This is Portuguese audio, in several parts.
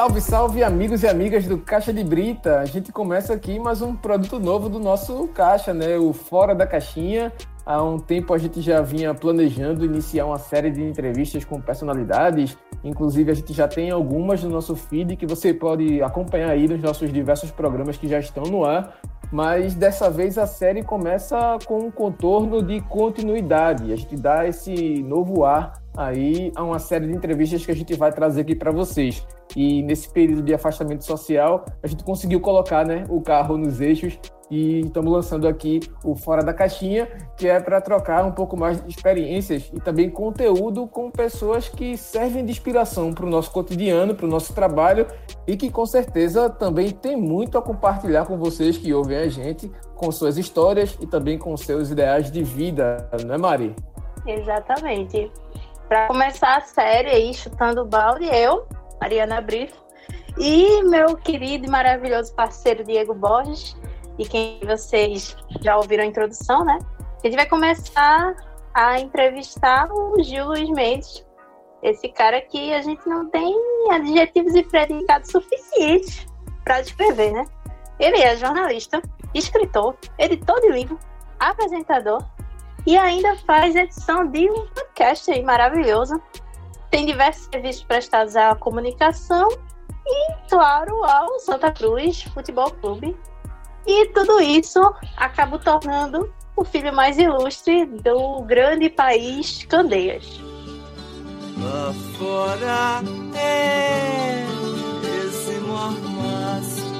Salve, salve, amigos e amigas do Caixa de Brita. A gente começa aqui mais um produto novo do nosso Caixa, né? O Fora da Caixinha. Há um tempo a gente já vinha planejando iniciar uma série de entrevistas com personalidades. Inclusive, a gente já tem algumas no nosso feed que você pode acompanhar aí nos nossos diversos programas que já estão no ar. Mas dessa vez a série começa com um contorno de continuidade. A gente dá esse novo ar aí a uma série de entrevistas que a gente vai trazer aqui para vocês. E nesse período de afastamento social, a gente conseguiu colocar né, o carro nos eixos e estamos lançando aqui o Fora da Caixinha, que é para trocar um pouco mais de experiências e também conteúdo com pessoas que servem de inspiração para o nosso cotidiano, para o nosso trabalho e que com certeza também tem muito a compartilhar com vocês que ouvem a gente, com suas histórias e também com seus ideais de vida, não é, Mari? Exatamente. Para começar a série aí, chutando o balde, eu, Mariana Brito, e meu querido e maravilhoso parceiro Diego Borges, e quem vocês já ouviram a introdução, né? A gente vai começar a entrevistar o Gil Luiz Mendes, esse cara que a gente não tem adjetivos e predicados suficientes para descrever, né? Ele é jornalista, escritor, editor de livro, apresentador e ainda faz edição de um podcast aí maravilhoso. Tem diversos serviços prestados à comunicação e, claro, ao Santa Cruz Futebol Clube. E tudo isso acaba tornando o filho mais ilustre do grande país Candeias. Lá fora é esse mormaço.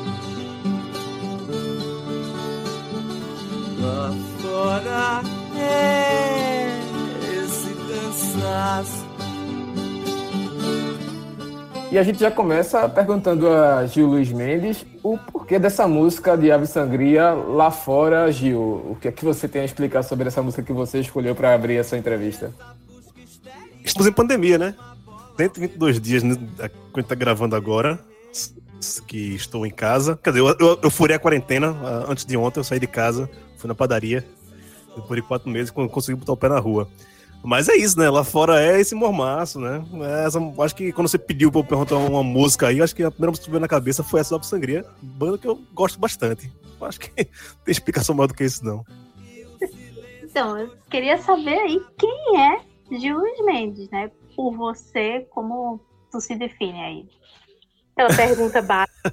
Lá fora é esse cansaço. E a gente já começa perguntando a Gil Luiz Mendes o porquê dessa música de Ave Sangria lá fora, Gil. O que é que você tem a explicar sobre essa música que você escolheu para abrir essa entrevista? Estamos em pandemia, né? 122 dias né, que a gente tá gravando agora, que estou em casa. Quer dizer, eu, eu, eu furei a quarentena antes de ontem, eu saí de casa, fui na padaria, depois de quatro meses, consegui botar o pé na rua. Mas é isso, né? Lá fora é esse mormaço, né? É essa, acho que quando você pediu pra eu perguntar uma música aí, acho que a primeira música que veio na cabeça foi essa da Sangria, banda que eu gosto bastante. Acho que tem explicação maior do que isso, não. Então, eu queria saber aí quem é Gil Mendes, né? Por você, como tu se define aí? Pela pergunta básica.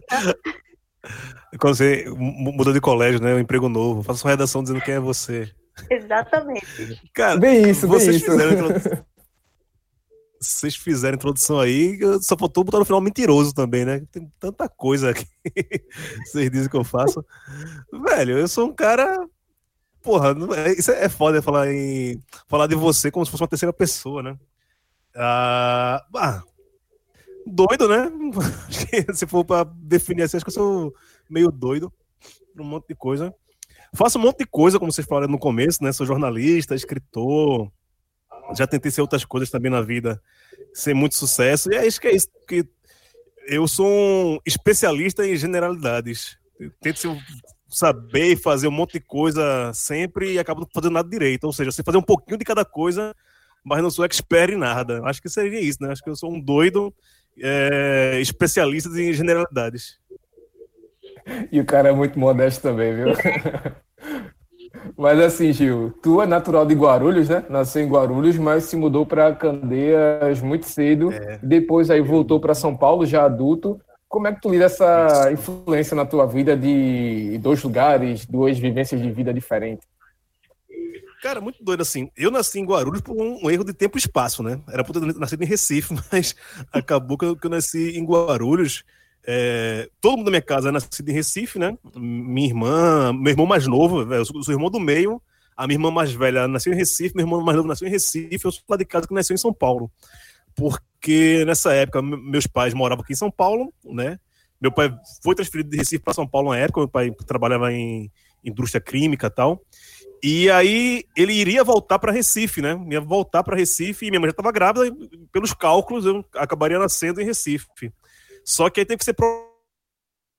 Quando você mudou de colégio, né? Um emprego novo, faça sua redação dizendo quem é você. Exatamente. Cara, bem isso, vocês bem isso. Fizeram vocês fizeram a introdução aí, só faltou botar no final mentiroso também, né? Tem tanta coisa que vocês dizem que eu faço. Velho, eu sou um cara. Porra, é, isso é foda falar em. falar de você como se fosse uma terceira pessoa, né? Ah, ah doido, né? se for pra definir assim, acho que eu sou meio doido por um monte de coisa. Faço um monte de coisa, como vocês falaram no começo, né? Sou jornalista, escritor, já tentei ser outras coisas também na vida, sem muito sucesso. E é isso que é isso, que eu sou um especialista em generalidades. Eu tento saber fazer um monte de coisa sempre e acabo não fazendo nada direito. Ou seja, você fazer um pouquinho de cada coisa, mas não sou expert em nada. Acho que seria isso, né? Acho que eu sou um doido é, especialista em generalidades. E o cara é muito modesto também, viu? Mas assim, Gil, tu é natural de Guarulhos, né? Nasceu em Guarulhos, mas se mudou para Candeias muito cedo. É. Depois aí voltou para São Paulo, já adulto. Como é que tu lida essa influência na tua vida de dois lugares, duas vivências de vida diferentes? Cara, muito doido assim. Eu nasci em Guarulhos por um, erro de tempo e espaço, né? Era pra ter nascido em Recife, mas acabou que eu, que eu nasci em Guarulhos. É, todo mundo da minha casa é nascido em Recife, né? Minha irmã, meu irmão mais novo, eu sou, sou irmão do meio, a minha irmã mais velha nasceu em Recife, meu irmão mais novo nasceu em Recife, eu sou lá de casa que nasceu em São Paulo. Porque nessa época meus pais moravam aqui em São Paulo, né? Meu pai foi transferido de Recife para São Paulo na época, meu pai trabalhava em indústria química e tal. E aí ele iria voltar para Recife, né? Ia voltar para Recife e minha mãe já estava grávida, pelos cálculos eu acabaria nascendo em Recife. Só que aí teve que ser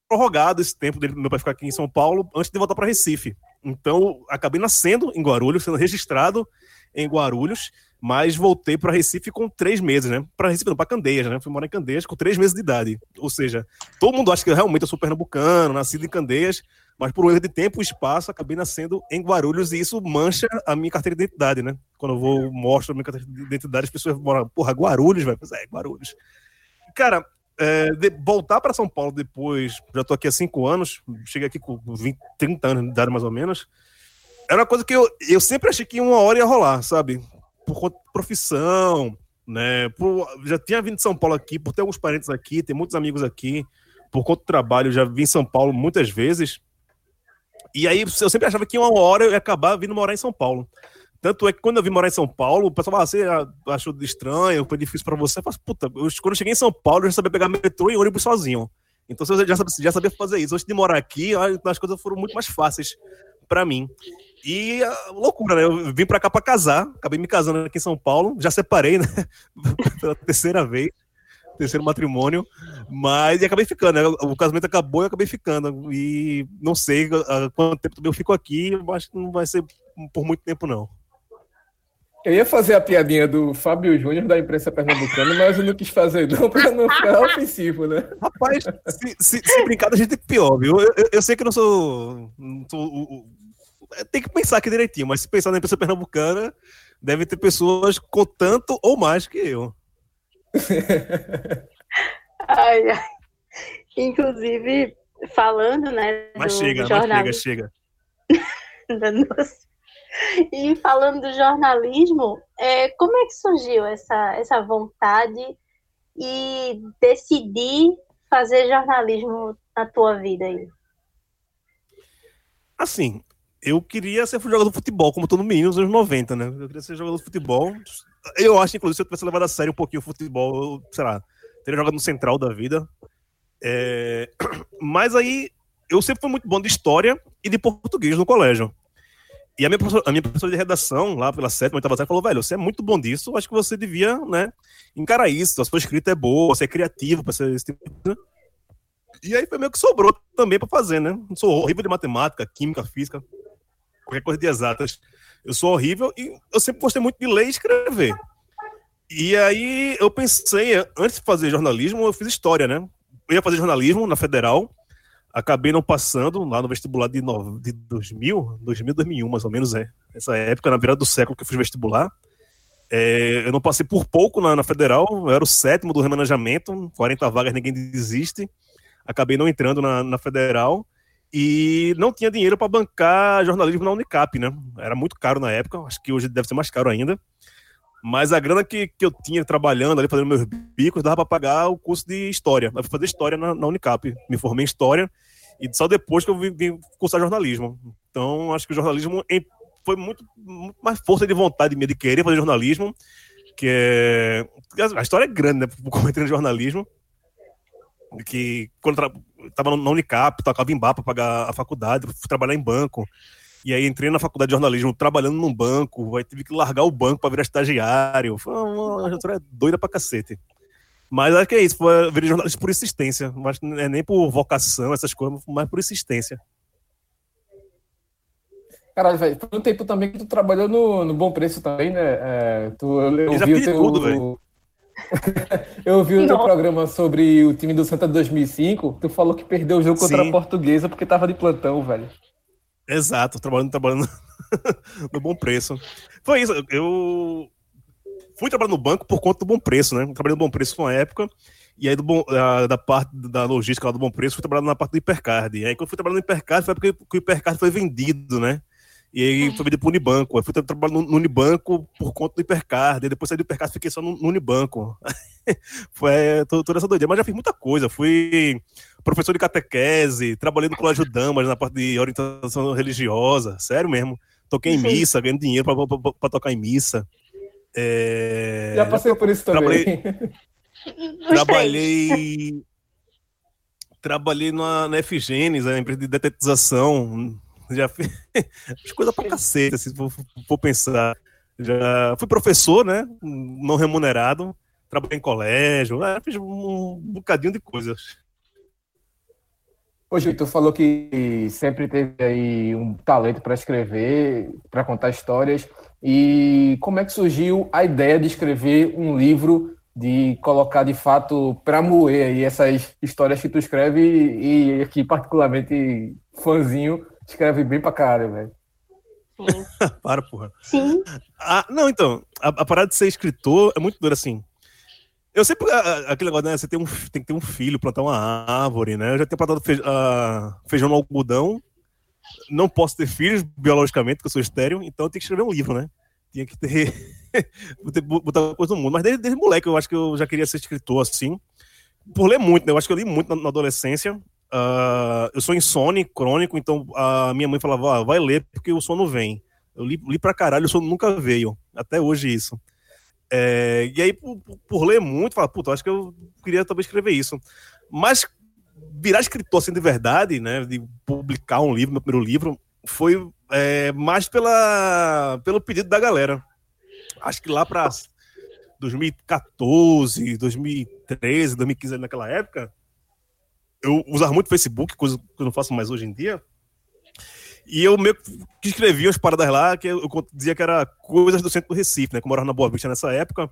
prorrogado esse tempo dele, meu pai ficar aqui em São Paulo, antes de voltar para Recife. Então, acabei nascendo em Guarulhos, sendo registrado em Guarulhos, Mas voltei para Recife com três meses, né? Para Recife, não, para Candeias, né? Fui morar em Candeias com três meses de idade. Ou seja, todo mundo acha que eu realmente sou pernambucano, nascido em Candeias, mas por um erro de tempo e espaço, acabei nascendo em Guarulhos e isso mancha a minha carteira de identidade, né? Quando eu vou, mostro a minha carteira de identidade, as pessoas moram, porra, Guarulhos. Pois é, Guarulhos. Cara, é, de, voltar para São Paulo depois, já tô aqui há cinco anos, cheguei aqui com 20, 30 anos de idade mais ou menos, era uma coisa que eu, eu sempre achei que uma hora ia rolar, sabe? por profissão, né? Por, já tinha vindo de São Paulo aqui, por ter alguns parentes aqui, ter muitos amigos aqui, por conta do trabalho, já vim em São Paulo muitas vezes. E aí eu sempre achava que uma hora eu ia acabar vindo morar em São Paulo. Tanto é que quando eu vim morar em São Paulo, o pessoal fala, você achou estranho, foi difícil para você? Eu falei, puta, eu, quando eu cheguei em São Paulo, eu já sabia pegar metrô e ônibus sozinho. Então eu já sabia, já sabia fazer isso. Antes de morar aqui, as coisas foram muito mais fáceis para mim. E loucura, né? Eu vim pra cá pra casar, acabei me casando aqui em São Paulo, já separei, né? Pela terceira vez, terceiro matrimônio, mas acabei ficando, né? O casamento acabou e acabei ficando. E não sei quanto tempo eu fico aqui, mas não vai ser por muito tempo, não. Eu ia fazer a piadinha do Fábio Júnior da imprensa pernambucana, mas eu não quis fazer não para não ficar ofensivo, né? Rapaz, se, se, se brincar, a gente tem pior, viu? Eu, eu, eu, sei que eu não sou, não sou o, é, tem que pensar aqui direitinho, mas se pensar na imprensa pernambucana, deve ter pessoas com tanto ou mais que eu. ai, ai. Inclusive, falando, né? Mas chega, mas chega, chega. e falando do jornalismo, é, como é que surgiu essa, essa vontade e decidir fazer jornalismo na tua vida aí? Assim, eu queria ser jogador de futebol, como todo menino nos anos 90, né? Eu queria ser jogador de futebol. Eu acho, inclusive, se eu tivesse levado a sério um pouquinho o futebol, eu, sei lá, teria jogado no central da vida. É... Mas aí, eu sempre fui muito bom de história e de português no colégio. E a minha, a minha professora de redação, lá pela sétima, oitava série, falou, velho, você é muito bom disso, acho que você devia, né, encarar isso, a sua escrita é boa, você é criativo para ser esse tipo de coisa. E aí foi meio que sobrou também para fazer, né? Sou horrível de matemática, química, física qualquer coisa de exatas. Eu sou horrível e eu sempre gostei muito de ler e escrever. E aí eu pensei, antes de fazer jornalismo, eu fiz história, né? Eu ia fazer jornalismo na Federal, acabei não passando lá no vestibular de, no, de 2000, 2000, 2001, mais ou menos, é. Essa época, na virada do século que eu fiz vestibular. É, eu não passei por pouco na, na, Federal, eu era o sétimo do remanejamento, 40 vagas, ninguém desiste. Acabei não entrando na, na Federal e não tinha dinheiro para bancar jornalismo na Unicap, né? Era muito caro na época, acho que hoje deve ser mais caro ainda. Mas a grana que, que eu tinha trabalhando ali, fazendo meus bicos, dava para pagar o curso de História. Eu fui fazer História na, na, Unicap. Me formei em História e só depois que eu vim, vim cursar jornalismo. Então, acho que o jornalismo foi muito, muito, mais força de vontade minha de querer fazer jornalismo, que é... A história é grande, né? Como entrei no jornalismo. Que quando tava na Unicap, tocava em bar para pagar a faculdade, fui trabalhar em banco. E aí entrei na faculdade de jornalismo trabalhando num banco, aí tive que largar o banco para virar estagiário. Foi uma história doida pra cacete. Mas acho que é isso, foi virar jornalista por insistência. Mas não é nem por vocação, essas coisas, mas por insistência. Caralho, velho, foi um tempo também que tu trabalhou no, no Bom Preço também, né? É, tu, eu, eu vi o teu, tudo, velho. Eu vi o teu programa sobre o time do Santa 2005. Tu falou que perdeu o jogo contra Sim. a Portuguesa porque tava de plantão, velho. Exato, trabalhando, trabalhando no bom preço. Foi isso, eu fui trabalhar no banco por conta do bom preço, né? Trabalhei no bom preço uma época, e aí do bom, da, da parte da logística lá do bom preço, fui trabalhar na parte do hipercard. E aí quando fui trabalhar no hipercard foi porque o hipercard foi vendido, né? E aí foi vendido para o Unibanco. Aí fui trabalhar no, no, Unibanco por conta do Hipercard. E depois saí do Hipercard fiquei só no, no Unibanco. foi é, toda essa doideira. Mas já fiz muita coisa. Fui professor de catequese, trabalhei no Colégio Damas na parte de orientação religiosa. Sério mesmo. Toquei em missa, ganhando dinheiro para tocar em missa. É... Já passei por isso também. Trabalhei. trabalhei, trabalhei na, na FGênesis, a empresa de detetização já fiz coisa pra cacete, se for, for pensar. Já fui professor, né? Não remunerado, trabalhei em colégio, né? fiz um bocadinho de coisas. Ô, Gil, tu falou que sempre teve aí um talento para escrever, para contar histórias. E como é que surgiu a ideia de escrever um livro, de colocar de fato para moer aí essas histórias que tu escreve e, aqui particularmente fãzinho escreve bem pra caralho, velho. Para, porra. Sim. Ah, não, então, a, a, parada de ser escritor é muito dura assim. Eu sempre. Aquele negócio, né? Você tem, um, tem que ter um filho, plantar uma árvore, né? Eu já tenho plantado feijão, uh, feijão no algodão. Não posso ter filhos, biologicamente, porque eu sou estéreo, então eu tenho que escrever um livro, né? Tinha que ter. botar coisa no mundo. Mas desde, desde moleque eu acho que eu já queria ser escritor, assim. Por ler muito, né? Eu acho que eu li muito na, na adolescência. Uh, eu sou insone crônico, então a minha mãe falava: ah, vai ler porque o sono vem. Eu li, li pra caralho, o sono nunca veio. Até hoje isso. É, e aí, por, por, ler muito, fala, puta, acho que eu queria também escrever isso. Mas virar escritor assim de verdade, né, de publicar um livro, meu primeiro livro, foi é, mais pela, pelo pedido da galera. Acho que lá para 2014, 2013, 2015, naquela época, eu usava muito Facebook, coisa que eu não faço mais hoje em dia. E eu meio que escrevi umas paradas lá que eu dizia que era coisas do centro do Recife, né? Que eu morava na Boa Vista nessa época.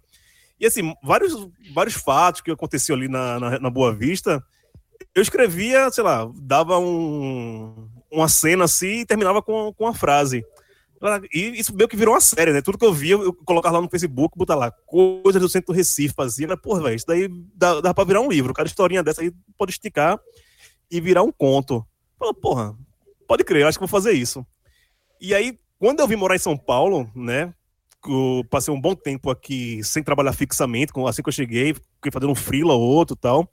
E assim, vários, vários fatos que aconteciam ali na, na, na Boa Vista, eu escrevia, sei lá, dava um, uma cena assim e terminava com, com uma frase. E isso meio que virou uma série, né? Tudo que eu via, eu colocava lá no Facebook, botar lá, coisas do centro do Recife, fazia, mas, porra, velho, isso daí dá, dá pra virar um livro. Cada historinha dessa aí pode esticar e virar um conto. Fala, porra, pode crer, eu acho que vou fazer isso. E aí, quando eu vim morar em São Paulo, né? Eu passei um bom tempo aqui sem trabalhar fixamente, assim que eu cheguei, fiquei fazendo um freela ou outro tal.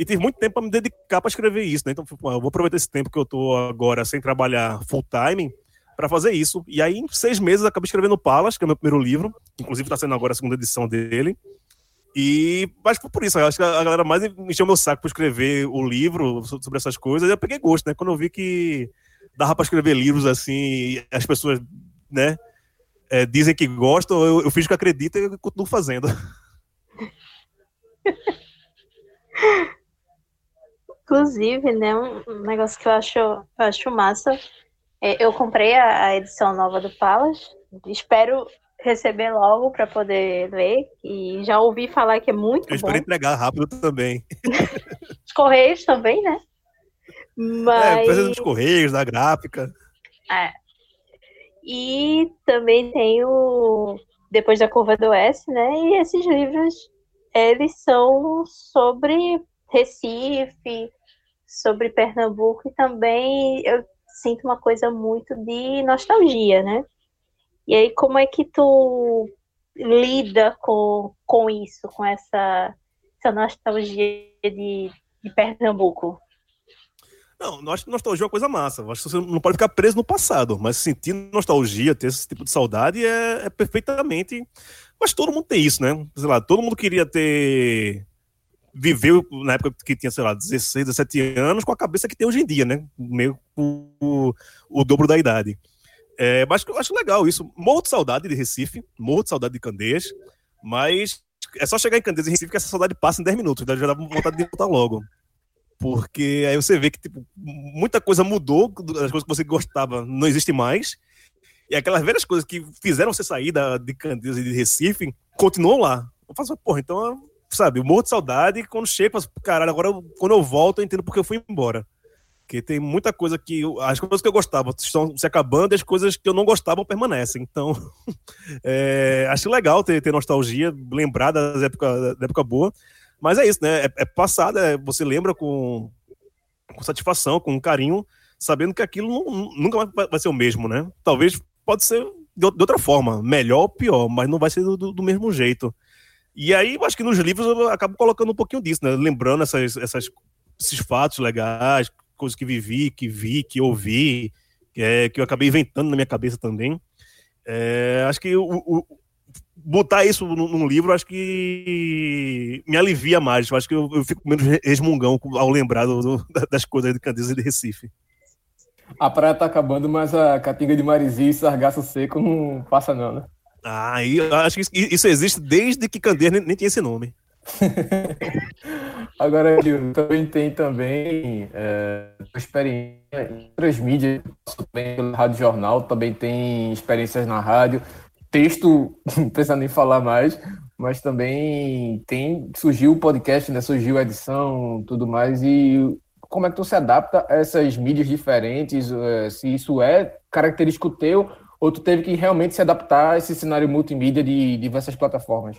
E tive muito tempo para me dedicar para escrever isso, né? Então, eu vou aproveitar esse tempo que eu tô agora sem trabalhar full time para fazer isso. E aí, em seis meses, acabei escrevendo Palas, que é o meu primeiro livro. Inclusive, está sendo agora a segunda edição dele. E mas por isso, eu acho que a galera mais encheu meu saco para escrever o livro sobre essas coisas. E eu peguei gosto, né? Quando eu vi que dava para escrever livros assim, as pessoas, né, é, dizem que gostam, eu, eu fiz o que acredito e continuo fazendo. Inclusive, né, um negócio que eu acho, eu acho massa é, eu comprei a, a, edição nova do Palas. Espero receber logo para poder ler. E já ouvi falar que é muito eu bom. espero entregar rápido também. Os Correios também, né? Mas... É, precisa dos Correios, da gráfica. É. E também tem o Depois da Curva do S, né? E esses livros, eles são sobre Recife, sobre Pernambuco e também eu sinto uma coisa muito de nostalgia, né? E aí, como é que tu lida com, com isso, com essa, essa nostalgia de, de Pernambuco? Não, nostalgia é uma coisa massa. acho que você não pode ficar preso no passado, mas sentir nostalgia, ter esse tipo de saudade é, é perfeitamente. Mas todo mundo tem isso, né? Sei lá, todo mundo queria ter viveu na época que tinha, sei lá, 16, 17 anos, com a cabeça que tem hoje em dia, né? Meio o, o dobro da idade. É, mas eu acho legal isso. Morro de saudade de Recife, morro de saudade de Candeias, mas é só chegar em Candeias e Recife que essa saudade passa em 10 minutos, já dá vontade de voltar logo. Porque aí você vê que tipo, muita coisa mudou, as coisas que você gostava não existe mais, e aquelas velhas coisas que fizeram você sair da, de Candeias e de Recife continuam lá. Eu faço, porra, então sabe, eu morro de saudade e quando chego, eu caralho, agora quando eu volto eu entendo porque eu fui embora. Porque tem muita coisa que. As coisas que eu gostava estão se acabando e as coisas que eu não gostava permanecem. Então, é, acho legal ter, ter nostalgia, lembrar das épocas da época boa. Mas é isso, né? É, é passado, é, você lembra com, com satisfação, com carinho, sabendo que aquilo não, nunca vai, ser o mesmo, né? Talvez pode ser de, de outra forma, melhor ou pior, mas não vai ser do, do mesmo jeito. E aí, eu acho que nos livros eu acabo colocando um pouquinho disso, né? Lembrando essas, essas, esses fatos legais, coisas que vivi, que vi, que ouvi, que, é, que eu acabei inventando na minha cabeça também. É, acho que o, o, botar isso num, livro, acho que me alivia mais. Eu acho que eu, eu fico menos resmungão ao lembrar do, do, das coisas de Candeias e de Recife. A praia tá acabando, mas a catinga de Marizi e sargaço seco não passa não, né? Ah, eu acho que isso existe desde que Candeias nem, nem tinha esse nome. Agora, também tem também é, experiência em outras mídias, também pelo Rádio Jornal, também tem experiências na rádio. texto, não precisa nem falar mais, mas também tem surgiu o podcast, né? Surgiu a edição, tudo mais e como é que tu se adapta a essas mídias diferentes? Eh, se isso é característico teu ou tu teve que realmente se adaptar a esse cenário multimídia de diversas plataformas?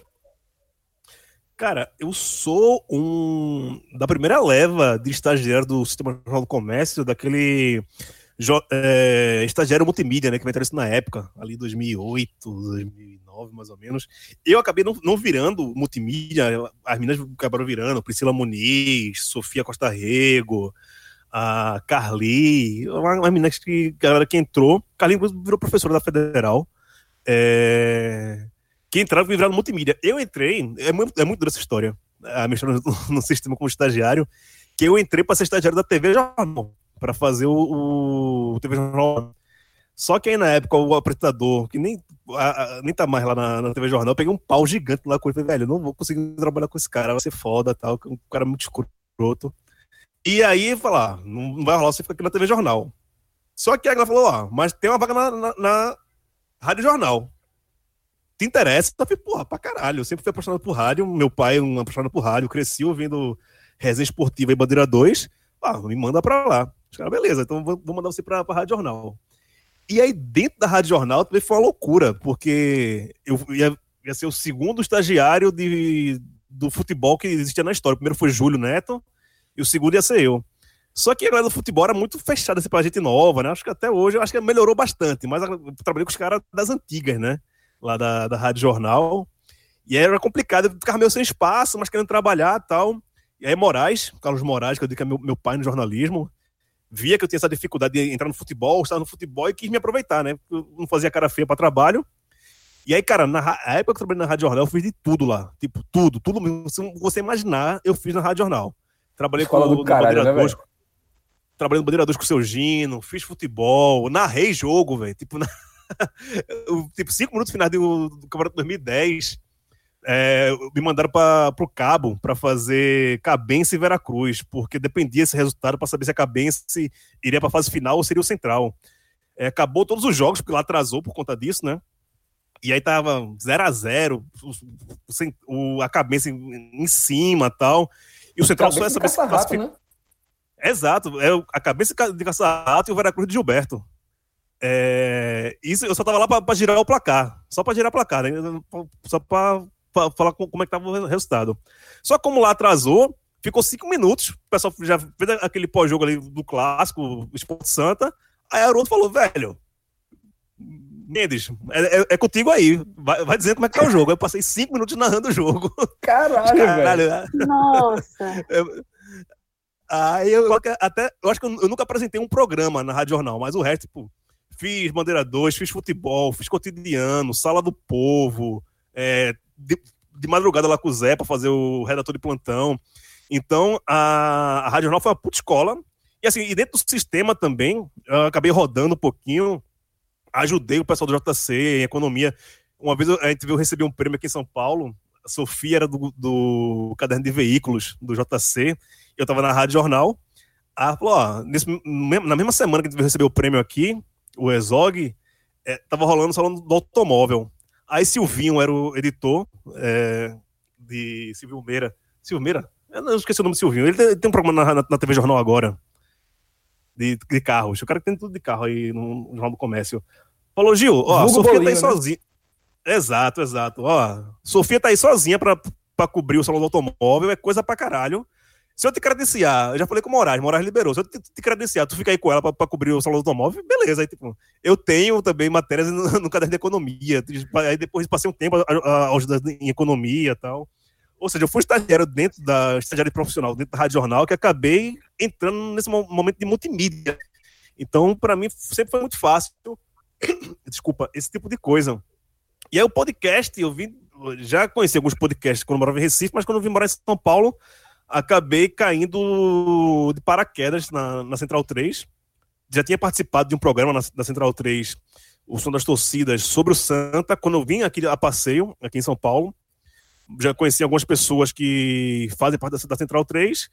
Cara, eu sou um da primeira leva de estagiário do Sistema Jornal do Comércio, daquele é, estagiário multimídia, né, que entrou isso na época, ali 2008, 2009, mais ou menos. Eu acabei não, não virando multimídia, as meninas acabaram virando, Priscila Muniz, Sofia Costa Rego, a Carly, uma, uma menina que, galera que entrou, Carly virou professora da Federal, é, que entraram e viraram multimídia. Eu entrei, é muito, é muito dura essa história, a história no, no sistema como estagiário, que eu entrei para ser estagiário da TV Jornal, para fazer o, o, TV Jornal. Só que aí na época o apresentador, que nem, a, a, nem tá mais lá na, na, TV Jornal, eu peguei um pau gigante lá com ele, velho, não vou conseguir trabalhar com esse cara, vai ser foda, tal, um cara muito escroto. E aí, falar, ah, não vai rolar você ficar aqui na TV Jornal. Só que a galera falou, ó, mas tem uma vaga na, na, na Rádio Jornal te interessa? Eu falei, porra, pra caralho. Eu sempre fui apaixonado por rádio. Meu pai é um apaixonado por rádio. Cresci ouvindo resenha esportiva e bandeira 2. Ah, me manda pra lá. Os caras, beleza, então vou, vou mandar você pra, pra Rádio Jornal. E aí, dentro da Rádio Jornal, também foi uma loucura, porque eu ia, ia ser o segundo estagiário de, do futebol que existia na história. O primeiro foi Júlio Neto, o segundo ia ser eu. Só que a galera do futebol era muito fechada assim, pra gente nova, né? Acho que até hoje, acho que melhorou bastante, mas eu trabalhei com os caras das antigas, né? lá da, da Rádio Jornal. E aí era complicado, eu ficava meio sem espaço, mas querendo trabalhar e tal. E aí Moraes, Carlos Moraes, que eu digo que é meu, meu pai no jornalismo, via que eu tinha essa dificuldade de entrar no futebol, estar no futebol e quis me aproveitar, né? Eu não fazia cara feia para trabalho. E aí, cara, na época que eu trabalhei na Rádio Jornal, eu fiz de tudo lá. Tipo, tudo, tudo mesmo. Se você imaginar, eu fiz na Rádio Jornal. Trabalhei Escola com o Bandeira né, 2. Trabalhei no Bandeira 2 com o seu Gino, fiz futebol, narrei jogo, velho. Tipo, na... tipo, cinco minutos finais do, do Campeonato 2010, é, me mandaram para o Cabo para fazer Cabense e Veracruz, porque dependia esse resultado para saber se a Cabense iria para a fase final ou seria o Central. É, acabou todos os jogos, porque lá atrasou por conta disso, né? E aí tava 0 a 0 o, o, a Cabense em, em cima tal. E o Central só ia saber se classifica. Né? Exato, é a cabeça de Caçarrato e o Veracruz de Gilberto. É, isso eu só tava lá para girar o placar, só para girar o placar, né? só para falar como é que tava o resultado. Só como lá atrasou, ficou cinco minutos, o pessoal já fez aquele pós-jogo ali do clássico, Esporte Santa, aí a Haroldo falou, velho, Mendes, é, é, é, contigo aí, vai, vai dizendo como é que tá o jogo. Eu passei cinco minutos narrando o jogo. Caralho, Caralho velho. Nossa. aí eu, até, eu acho que eu, eu nunca apresentei um programa na Rádio Jornal, mas o resto, tipo, Fiz Bandeira 2, fiz futebol, fiz cotidiano, sala do povo, é, de, de, madrugada lá com o Zé para fazer o redator de plantão. Então, a, a Rádio Jornal foi uma puta escola. E assim, e dentro do sistema também, eu acabei rodando um pouquinho, ajudei o pessoal do JC em economia. Uma vez a gente veio receber um prêmio aqui em São Paulo. A Sofia era do, do caderno de veículos do JC. Eu estava na Rádio Jornal. Ela falou: ó, nesse, na mesma semana que a gente veio receber o prêmio aqui, o Exog, é, tava rolando o salão do automóvel. Aí Silvinho era o editor é, de Silvio Meira. Silvio Meira? Eu não esqueci o nome do Silvinho. Ele tem, ele tem um programa na, na, na, TV Jornal agora. De, de, carros. O cara que tem tudo de carro aí no, Jornal do Comércio. Falou, Gil, ó, a Sofia tá aí né? sozinha. Exato, exato. Ó, Sofia tá aí sozinha pra, pra cobrir o salão do automóvel. É coisa pra caralho. Se eu te credenciar, eu já falei com o Moraes, Moraes liberou. Se eu te, te credenciar, tu fica aí com ela pra, pra cobrir o salão do automóvel, beleza. Aí, tipo, eu tenho também matérias no, no caderno de economia. Aí depois passei um tempo ajudando em economia e tal. Ou seja, eu fui estagiário dentro da estagiário profissional, dentro da Rádio Jornal, que acabei entrando nesse momento de multimídia. Então, para mim, sempre foi muito fácil. Desculpa, esse tipo de coisa. E aí, o podcast, eu vim. Já conheci alguns podcasts quando morava em Recife, mas quando eu vim morar em São Paulo, acabei caindo de paraquedas na, na Central 3. Já tinha participado de um programa na, na Central 3, o Som das Torcidas, sobre o Santa, quando eu vim aqui a passeio, aqui em São Paulo. Já conheci algumas pessoas que fazem parte da, Central 3.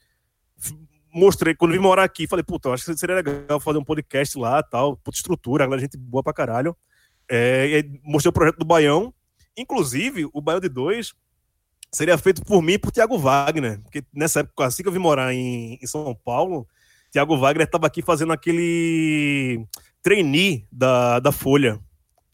Mostrei, quando vim morar aqui, falei, puta, acho que seria legal fazer um podcast lá, tal, puta estrutura, a gente boa pra caralho. É, mostrei o projeto do Baião. Inclusive, o Baião de dois seria feito por mim e por Tiago Wagner. Porque nessa época, assim que eu vim morar em, em São Paulo, Tiago Wagner estava aqui fazendo aquele trainee da, da Folha.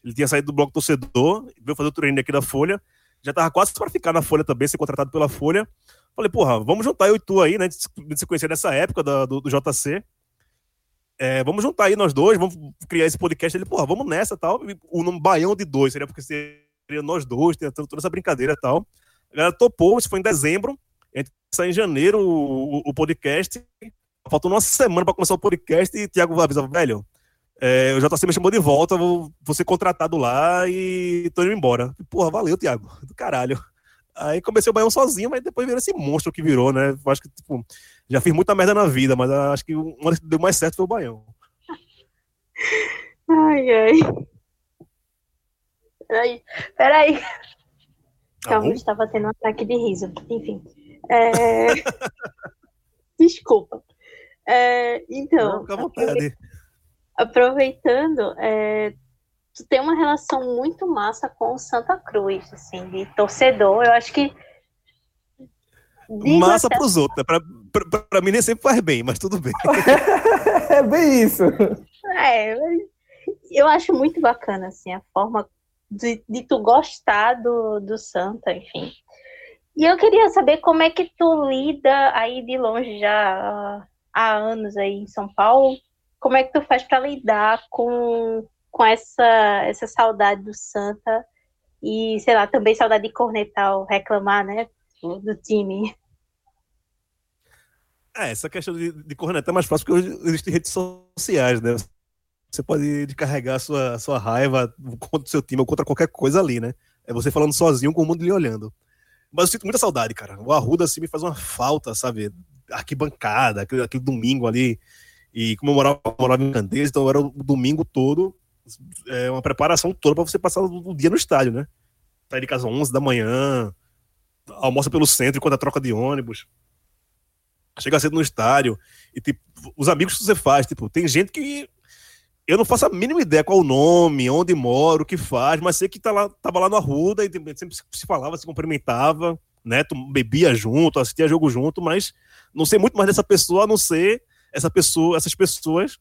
Ele tinha saído do bloco torcedor, veio fazer o trainee aqui da Folha. Já estava quase para ficar na Folha também, ser contratado pela Folha. Falei, porra, vamos juntar eu e tu aí, né? De se conhecer nessa época da, do, do JC. É, vamos juntar aí nós dois, vamos criar esse podcast. Ele, porra, vamos nessa tal. O nome Baião de dois seria porque seria nós dois, tentando toda essa brincadeira e tal. A galera topou, isso foi em dezembro. A gente saiu em janeiro o, o, podcast. Faltou uma semana para começar o podcast e Thiago avisa, velho, é, o JC me chamou de volta, vou, vou ser contratado lá e tô indo embora. Porra, valeu, Thiago, do caralho. Aí comecei o Baião sozinho, mas depois virou esse monstro que virou, né? Acho que, tipo, já fiz muita merda na vida, mas acho que uma que deu mais certo foi o Baião. Ai, ai. Peraí, peraí. Tá Calma, estava tendo um ataque de riso. Enfim. É... Desculpa. É, então. Não, fica à vontade. Aproveitando, é, tu tem uma relação muito massa com o Santa Cruz, assim, de torcedor. Eu acho que. Massa até... pros outros. Pra, pra, pra, mim nem sempre faz bem, mas tudo bem. é bem isso. É, eu acho muito bacana, assim, a forma de, de tu gostar do, do Santa, enfim. E eu queria saber como é que tu lida aí de longe já há anos aí em São Paulo. Como é que tu faz para lidar com, com essa, essa saudade do Santa e, sei lá, também saudade de cornetal, reclamar, né, do time? É, essa questão de, de cornetar é mais fácil porque existem redes sociais, né? Você pode carregar a sua, sua raiva contra o seu time ou contra qualquer coisa ali, né? É você falando sozinho com o mundo lhe olhando. Mas eu sinto muita saudade, cara. O Arruda, assim, me faz uma falta, sabe? Arquibancada, aquele, aquele domingo ali. E como eu morava, eu morava em Candeias, então era o domingo todo, é, uma preparação toda para você passar o, o, dia no estádio, né? Sair de casa às 11 da manhã, almoça pelo centro enquanto a troca de ônibus. Chega cedo no estádio. E, tipo, os amigos que você faz, tipo, tem gente que eu não faço a mínima ideia qual o nome, onde mora, o que faz, mas sei que tá lá, tava lá no Arruda e sempre se falava, se cumprimentava, né? Bebia junto, assistia jogo junto, mas não sei muito mais dessa pessoa a não ser essa pessoa, essas pessoas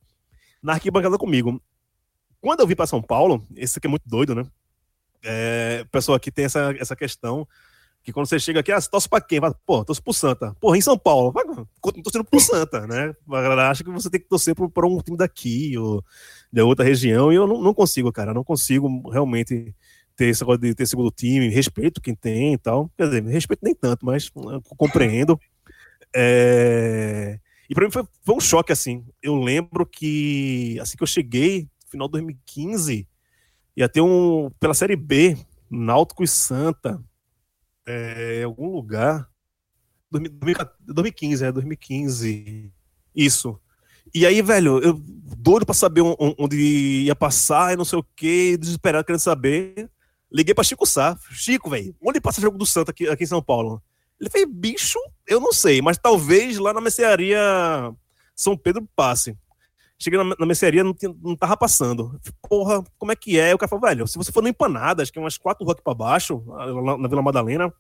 na arquibancada comigo. Quando eu vim para São Paulo, esse aqui é muito doido, né? É, o pessoal aqui tem essa, essa questão que quando você chega aqui, ah, torce pra quem? Fala, Pô, torce pro Santa. Porra, em São Paulo. Continua torcendo pro Santa, né? A galera acha que você tem que torcer para um time daqui ou de outra região. E eu não, não consigo, cara. Não consigo realmente ter esse negócio de ter segundo time. Respeito quem tem e tal. Quer dizer, respeito nem tanto, mas compreendo. É... E pra mim foi, foi um choque, assim. Eu lembro que assim que eu cheguei, final de 2015, ia ter um. pela Série B, Náutico e Santa é, em algum lugar. 2015, é, 2015. Isso. E aí, velho, eu doido pra saber onde ia passar e não sei o que, desesperado querendo saber. Liguei pra Chico Sá. Chico, velho, onde passa o jogo do Santo aqui, aqui em São Paulo? Ele fez, bicho, eu não sei, mas talvez lá na mercearia São Pedro passe. Cheguei na, na mercearia, não, tinha, não tava passando. Porra, como é que é? O cara falou, velho, se você for no Empanada, acho que é umas quatro ruas aqui pra baixo, na, na Vila Madalena,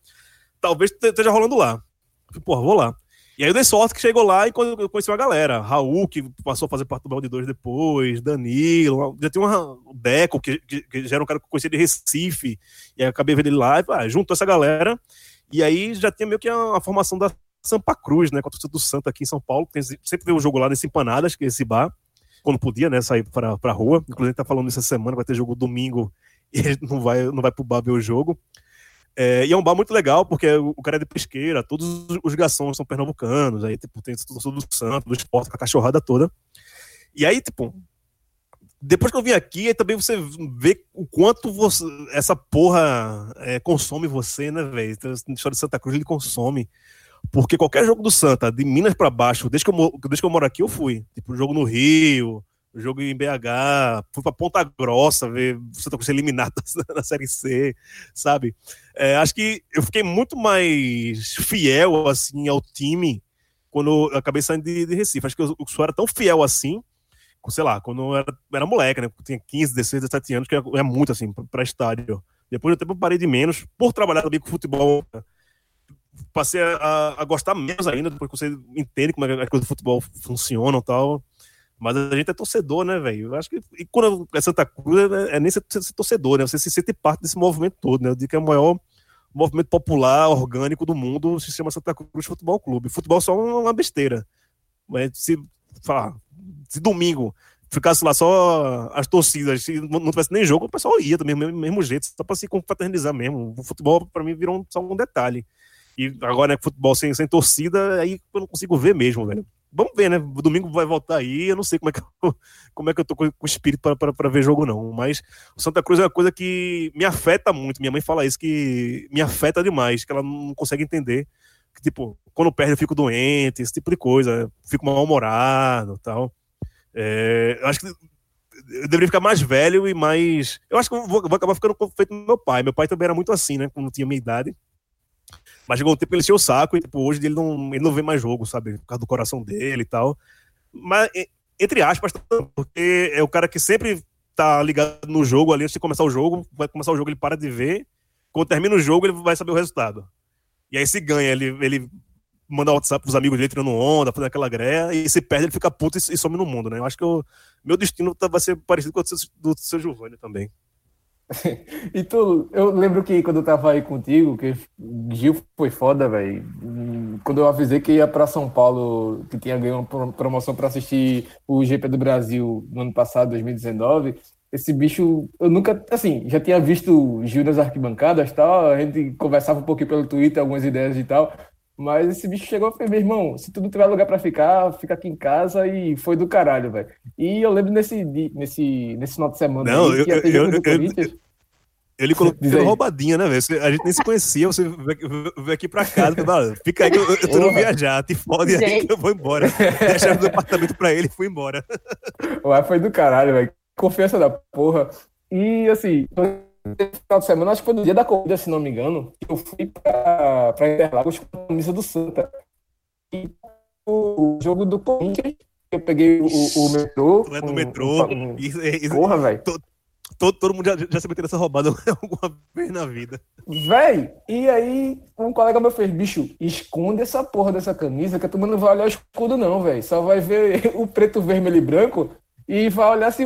talvez esteja rolando lá. Falei, porra, vou lá. E aí eu dei sorte que chegou lá e conheci uma galera. Raul, que passou a fazer parte do Balde 2 depois, Danilo, já uma, o Deco, que, que, que, já era um cara que eu conhecia de Recife, e aí acabei vendo ele lá, e, ah, juntou essa galera, e aí já tinha meio que a, a formação da Sampa Cruz, né, com a torcida do Santa aqui em São Paulo, tem, sempre veio o jogo lá nesse Empanadas, que é esse bar, quando podia, né, sair para a rua. Inclusive, tá falando essa semana, vai ter jogo domingo e não vai, não vai pro bar ver o jogo. É, e é um bar muito legal, porque o cara é de pesqueira, todos os garçons são pernambucanos, aí tipo, tem tudo do santo, do esporte, com a cachorrada toda. E aí, tipo, depois que eu vim aqui, aí também você vê o quanto você, essa porra é, consome você, né, velho? Então, a história de Santa Cruz, ele consome. Porque qualquer jogo do Santa, de Minas para baixo, desde que, eu, desde que eu moro aqui, eu fui. Tipo, jogo no Rio, jogo em BH, fui para Ponta Grossa ver o Santa Cruz eliminado na Série C, sabe? É, acho que eu fiquei muito mais fiel, assim, ao time quando eu acabei saindo de, de Recife. Acho que eu, eu era tão fiel assim sei lá, quando eu era, era moleque, né? Tinha 15, 16, 17 anos, que é muito assim, para estádio. Depois do tempo eu parei de menos, por trabalhar também com futebol. Passei a, a, gostar menos ainda, depois que você entende como é que as coisas do futebol funcionam e tal. Mas a gente é torcedor, né, velho? Eu acho que. E quando é Santa Cruz, é, é nem ser, ser, torcedor, né? Você se sente parte desse movimento todo, né? Eu digo que é o maior movimento popular, orgânico do mundo, se chama Santa Cruz Futebol Clube. Futebol é só uma besteira. Mas se, falar, se domingo ficasse lá só as torcidas, se não tivesse nem jogo, o pessoal ia também, mesmo, mesmo jeito, só para se confraternizar mesmo. O futebol, para mim, virou só um detalhe. E agora, né, futebol sem, sem torcida, aí eu não consigo ver mesmo, velho vamos ver, né? O domingo vai voltar aí. Eu não sei como é que eu, como é que eu tô com, o espírito para ver jogo, não. Mas o Santa Cruz é uma coisa que me afeta muito. Minha mãe fala isso, que me afeta demais, que ela não consegue entender. Que, tipo, quando perde eu fico doente, esse tipo de coisa. Fico mal-humorado tal. É, acho que eu deveria ficar mais velho e mais. Eu acho que eu vou, vou acabar ficando feito no meu pai. Meu pai também era muito assim, né? Quando tinha minha idade. Mas chegou um tempo que ele encheu o saco e tipo, hoje ele não, ele não vê mais jogo, sabe? Por causa do coração dele e tal. Mas, entre aspas, porque é o cara que sempre tá ligado no jogo ali antes de começar o jogo. Vai começar o jogo, ele para de ver. Quando termina o jogo, ele vai saber o resultado. E aí se ganha, ele, ele manda WhatsApp pros amigos dele tirando onda, fazendo aquela greia, e se perde, ele fica puto e, e some no mundo, né? Eu acho que eu, meu destino tá, vai ser parecido com o do, do seu Giovanni também. e tu, eu lembro que quando eu tava aí contigo, que Gil foi foda, velho. Quando eu avisei que ia para São Paulo, que tinha ganho uma promoção para assistir o GP do Brasil no ano passado, 2019, esse bicho, eu nunca, assim, já tinha visto Gil nas arquibancadas tal, a gente conversava um pouquinho pelo Twitter, algumas ideias e tal, mas esse bicho chegou e falei, meu irmão, se tu não tiver lugar para ficar, fica aqui em casa e foi do caralho, velho. E eu lembro nesse, nesse, nesse final de semana não, aí, eu, que ia ter eu, eu, Corinthians. Ele colocou roubadinha, né, velho? A gente nem se conhecia, você veio aqui pra casa, fica aí que eu, eu tô no viajar, te fode aí que eu vou embora. Deixa o apartamento pra ele e fui embora. Ué, foi do caralho, velho. Confiança da porra. E assim, final de semana, acho que foi no dia da corrida, se não me engano, eu fui pra, pra Interlagos com a camisa do Santa. E o jogo do Corinthians, eu peguei o, o metrô. Tu é do metrô. Um, isso, isso, porra, velho. Todo, todo mundo já, já se meteu nessa roubada alguma vez na vida. Véi, e aí um colega meu fez, bicho, esconde essa porra dessa camisa que a turma não vai olhar o escudo não, velho. Só vai ver o preto, vermelho e branco e vai olhar assim,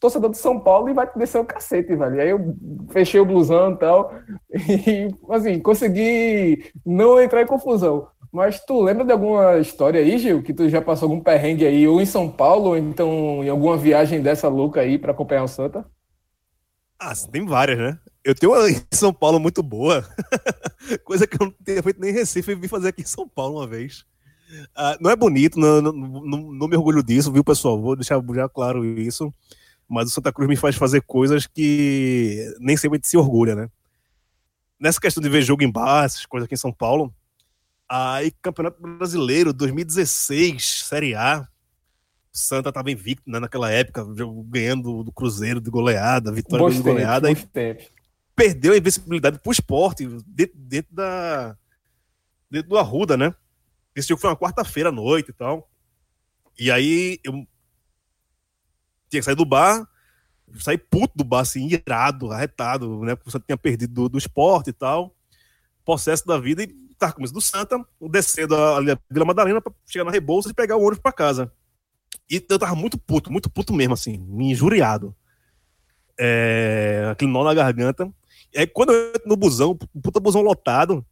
torcedor do São Paulo e vai descer o cacete, velho. Aí eu fechei o blusão e tal, e assim, consegui não entrar em confusão. Mas tu lembra de alguma história aí, Gil, que tu já passou algum perrengue aí, ou em São Paulo, ou então em alguma viagem dessa louca aí para acompanhar o Santa? Ah, tem várias, né? Eu tenho uma em São Paulo muito boa, coisa que eu não tenho feito nem em Recife, e vim fazer aqui em São Paulo uma vez. Uh, não é bonito, não, não, não, não, me orgulho disso, viu, pessoal? Vou deixar já claro isso. Mas o Santa Cruz me faz fazer coisas que nem sempre a gente se orgulha, né? Nessa questão de ver jogo em bar, essas coisas aqui em São Paulo, aí Campeonato Brasileiro 2016, Série A, o Santa estava invicto né, naquela época, ganhando do Cruzeiro de goleada, vitória de goleada. e perdeu a invencibilidade pro esporte dentro, dentro da. dentro do Arruda, né? Esse jogo foi uma quarta-feira à noite e tal. E aí eu tinha que sair do bar, sair puto do bar, assim, irado, arretado, né? Porque você tinha perdido do, do esporte e tal. Processo da vida e tava com do Santa, descendo ali a Vila Madalena pra chegar na Rebouças e pegar o ônibus pra casa. E eu tava muito puto, muito puto mesmo, assim, me injuriado. É, aquele nó na garganta. E aí, quando eu entro no busão, puta busão lotado,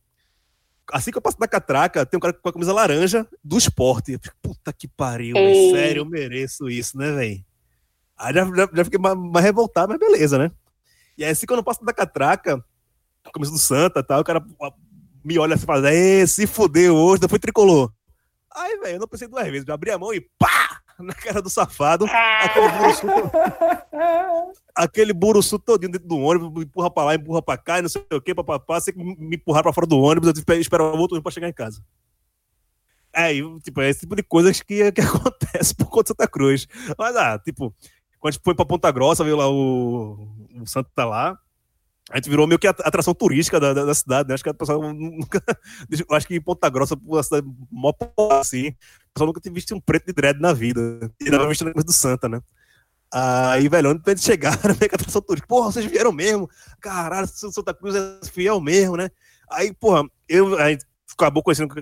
assim que eu passo da catraca, tem um cara com a camisa laranja do esporte. Puta que pariu, sério, eu mereço isso, né, velho? Aí já, já, já, fiquei mais, mais, revoltado, mas beleza, né? E aí, assim que eu não passo da catraca, camisa do Santa e tal, o cara me olha assim e fala, se fudeu hoje, depois tricolor. Aí, velho, eu não pensei duas vezes, eu abri a mão e pá! na cara do safado, aquele buruçu, aquele buruçu todinho dentro do ônibus, empurra pra lá, empurra pra cá, e não sei o que, papapá, você me empurrar pra fora do ônibus, eu esperar o outro ônibus pra chegar em casa. É, tipo, é esse tipo de coisas que, que acontece por conta de Santa Cruz. Mas, ah, tipo, quando a gente foi pra Ponta Grossa, viu lá o, o Santo tá lá, a gente virou meio que a atração turística da, da, da cidade, né? Acho que a pessoa nunca. acho que em Ponta Grossa, uma cidade mó assim, pessoal nunca tinha visto um preto de dread na vida. E a coisa do Santa, né? Aí, velho, onde eles chegaram, meio que atração turística, porra, vocês vieram mesmo? Caralho, Santa Cruz é fiel mesmo, né? Aí, porra, eu, aí acabou conhecendo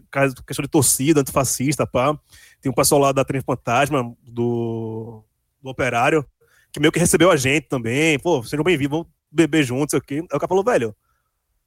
questão de torcida, antifascista, pá. Tem um pessoal lá da Trem Fantasma, do, do Operário, que meio que recebeu a gente também. Pô, sejam bem-vindos, vamos beber juntos aqui. Aí o cara falou, velho,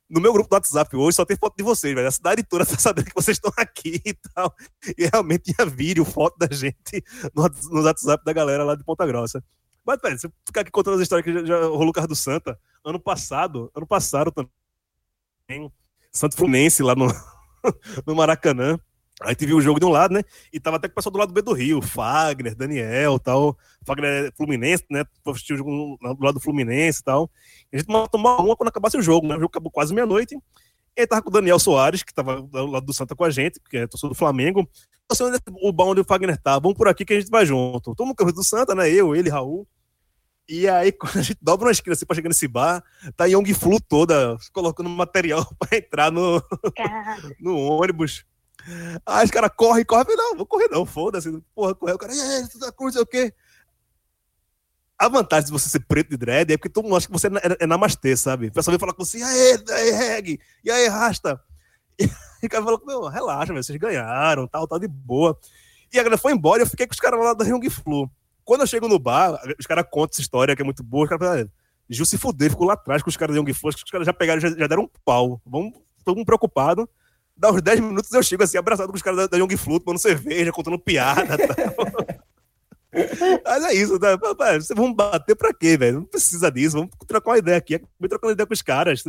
no meu grupo do WhatsApp hoje só tem foto de vocês, velho. A cidade toda tá sabendo que vocês estão aqui e tal. E realmente tinha vídeo, foto da gente no, WhatsApp da galera lá de Ponta Grossa. Mas, velho, você ficar aqui contando as histórias que já, já rolou carro do Santa, ano passado, ano passado também, Santo Fluminense lá no, no Maracanã. Aí teve o jogo de um lado, né? E tava até com o pessoal do lado do B do Rio, Fagner, Daniel tal. Fagner é Fluminense, né? Assistiu o jogo do lado do Fluminense e tal. E a gente tomou uma quando acabasse o jogo, né? O jogo acabou quase meia-noite. E aí tava com o Daniel Soares, que tava do lado do Santa com a gente, que é torcedor do Flamengo. Assim, o baú onde o Fagner tá, vamos por aqui que a gente vai junto. Todo mundo do Santa, né? Eu, ele, Raul. E aí, quando a gente dobra uma esquina assim pra chegar nesse bar, tá Young Flu toda colocando material pra entrar no, no ônibus. Aí os caras correm, correm, não, vou correr não, foda-se. Porra, correu, o cara, aí, tu tá não sei o quê. A vantagem de você ser preto de dread é porque todo mundo acha que você é, é namastê, sabe? O pessoal vem falar com você, e aí, reg, e aí, rasta. E o cara falou, meu, relaxa, vocês ganharam, tal, tal, de boa. E a galera foi embora e eu fiquei com os caras lá da Young Flu. Quando eu chego no bar, os caras contam essa história que é muito boa, os caras falam, Ju se fuder, ficou lá atrás com os caras da Young Flu, os caras já pegaram, já, já deram um pau. Vamos, todo mundo preocupado dá uns 10 minutos eu chego assim, abraçado com os caras da, da Young Flut, tomando cerveja, contando piada Mas é isso, tá? Vocês vão bater pra quê, velho? Não precisa disso, vamos trocar uma ideia aqui. Acabei trocando ideia com os caras.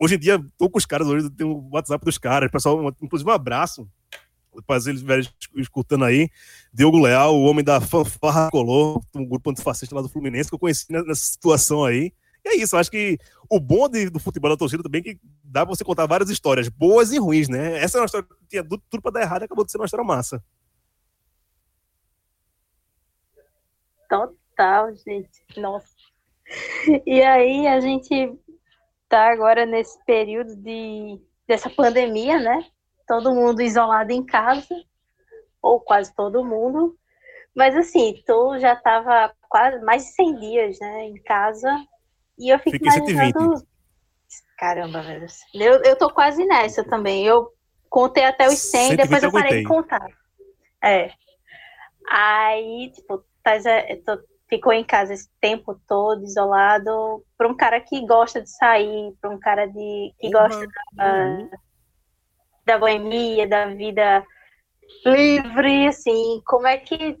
Hoje em dia, tô com os caras, hoje tem o WhatsApp dos caras. Pessoal, inclusive um abraço para eles estiverem escutando aí. Diogo Leal, o homem da fanfarra colou, um grupo antifascista lá do Fluminense, que eu conheci nessa situação aí. E é isso, eu acho que o bom de, do futebol da torcida também é que dá pra você contar várias histórias, boas e ruins, né? Essa é uma história que tinha tudo pra dar errado e acabou de ser uma história massa. Total, gente. Nossa. E aí a gente tá agora nesse período de dessa pandemia, né? Todo mundo isolado em casa, ou quase todo mundo. Mas assim, tu já tava quase mais de 100 dias, né, em casa, e eu fico Fiquei imaginando... 120. Caramba, velho. Eu, eu tô quase nessa também. Eu contei até os 100, e depois eu parei de contar. É. Aí, tipo, tá, tô, ficou em casa esse tempo todo, isolado, para um cara que gosta de sair, para um cara de, que uhum. gosta da, da boemia, da vida livre, assim, como é que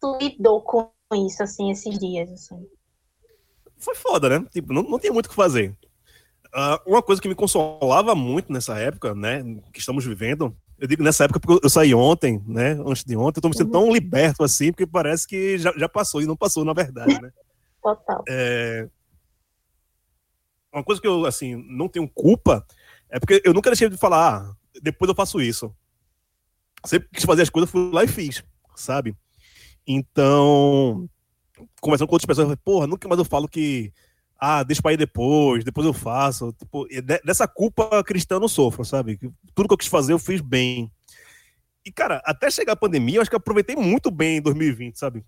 tu lidou com isso, assim, esses dias, assim? Foi foda, né? Tipo, não, não tinha muito o que fazer. Uh, uma coisa que me consolava muito nessa época, né, que estamos vivendo, eu digo nessa época porque eu saí ontem, né, antes de ontem, eu tô me sentindo tão uhum. liberto assim, porque parece que já, já passou e não passou, na verdade, né? Total. É... Uma coisa que eu, assim, não tenho culpa é porque eu nunca deixei de falar, ah, depois eu faço isso. Sempre quis fazer as coisas, fui lá e fiz, sabe? Então, conversando com outras pessoas, porra, nunca mais eu falo que, ah, deixa pra ir depois, depois eu faço. Tipo, dessa culpa cristã eu não sofro, sabe? Tudo que eu quis fazer eu fiz bem. E, cara, até chegar a pandemia, eu acho que eu aproveitei muito bem em 2020, sabe?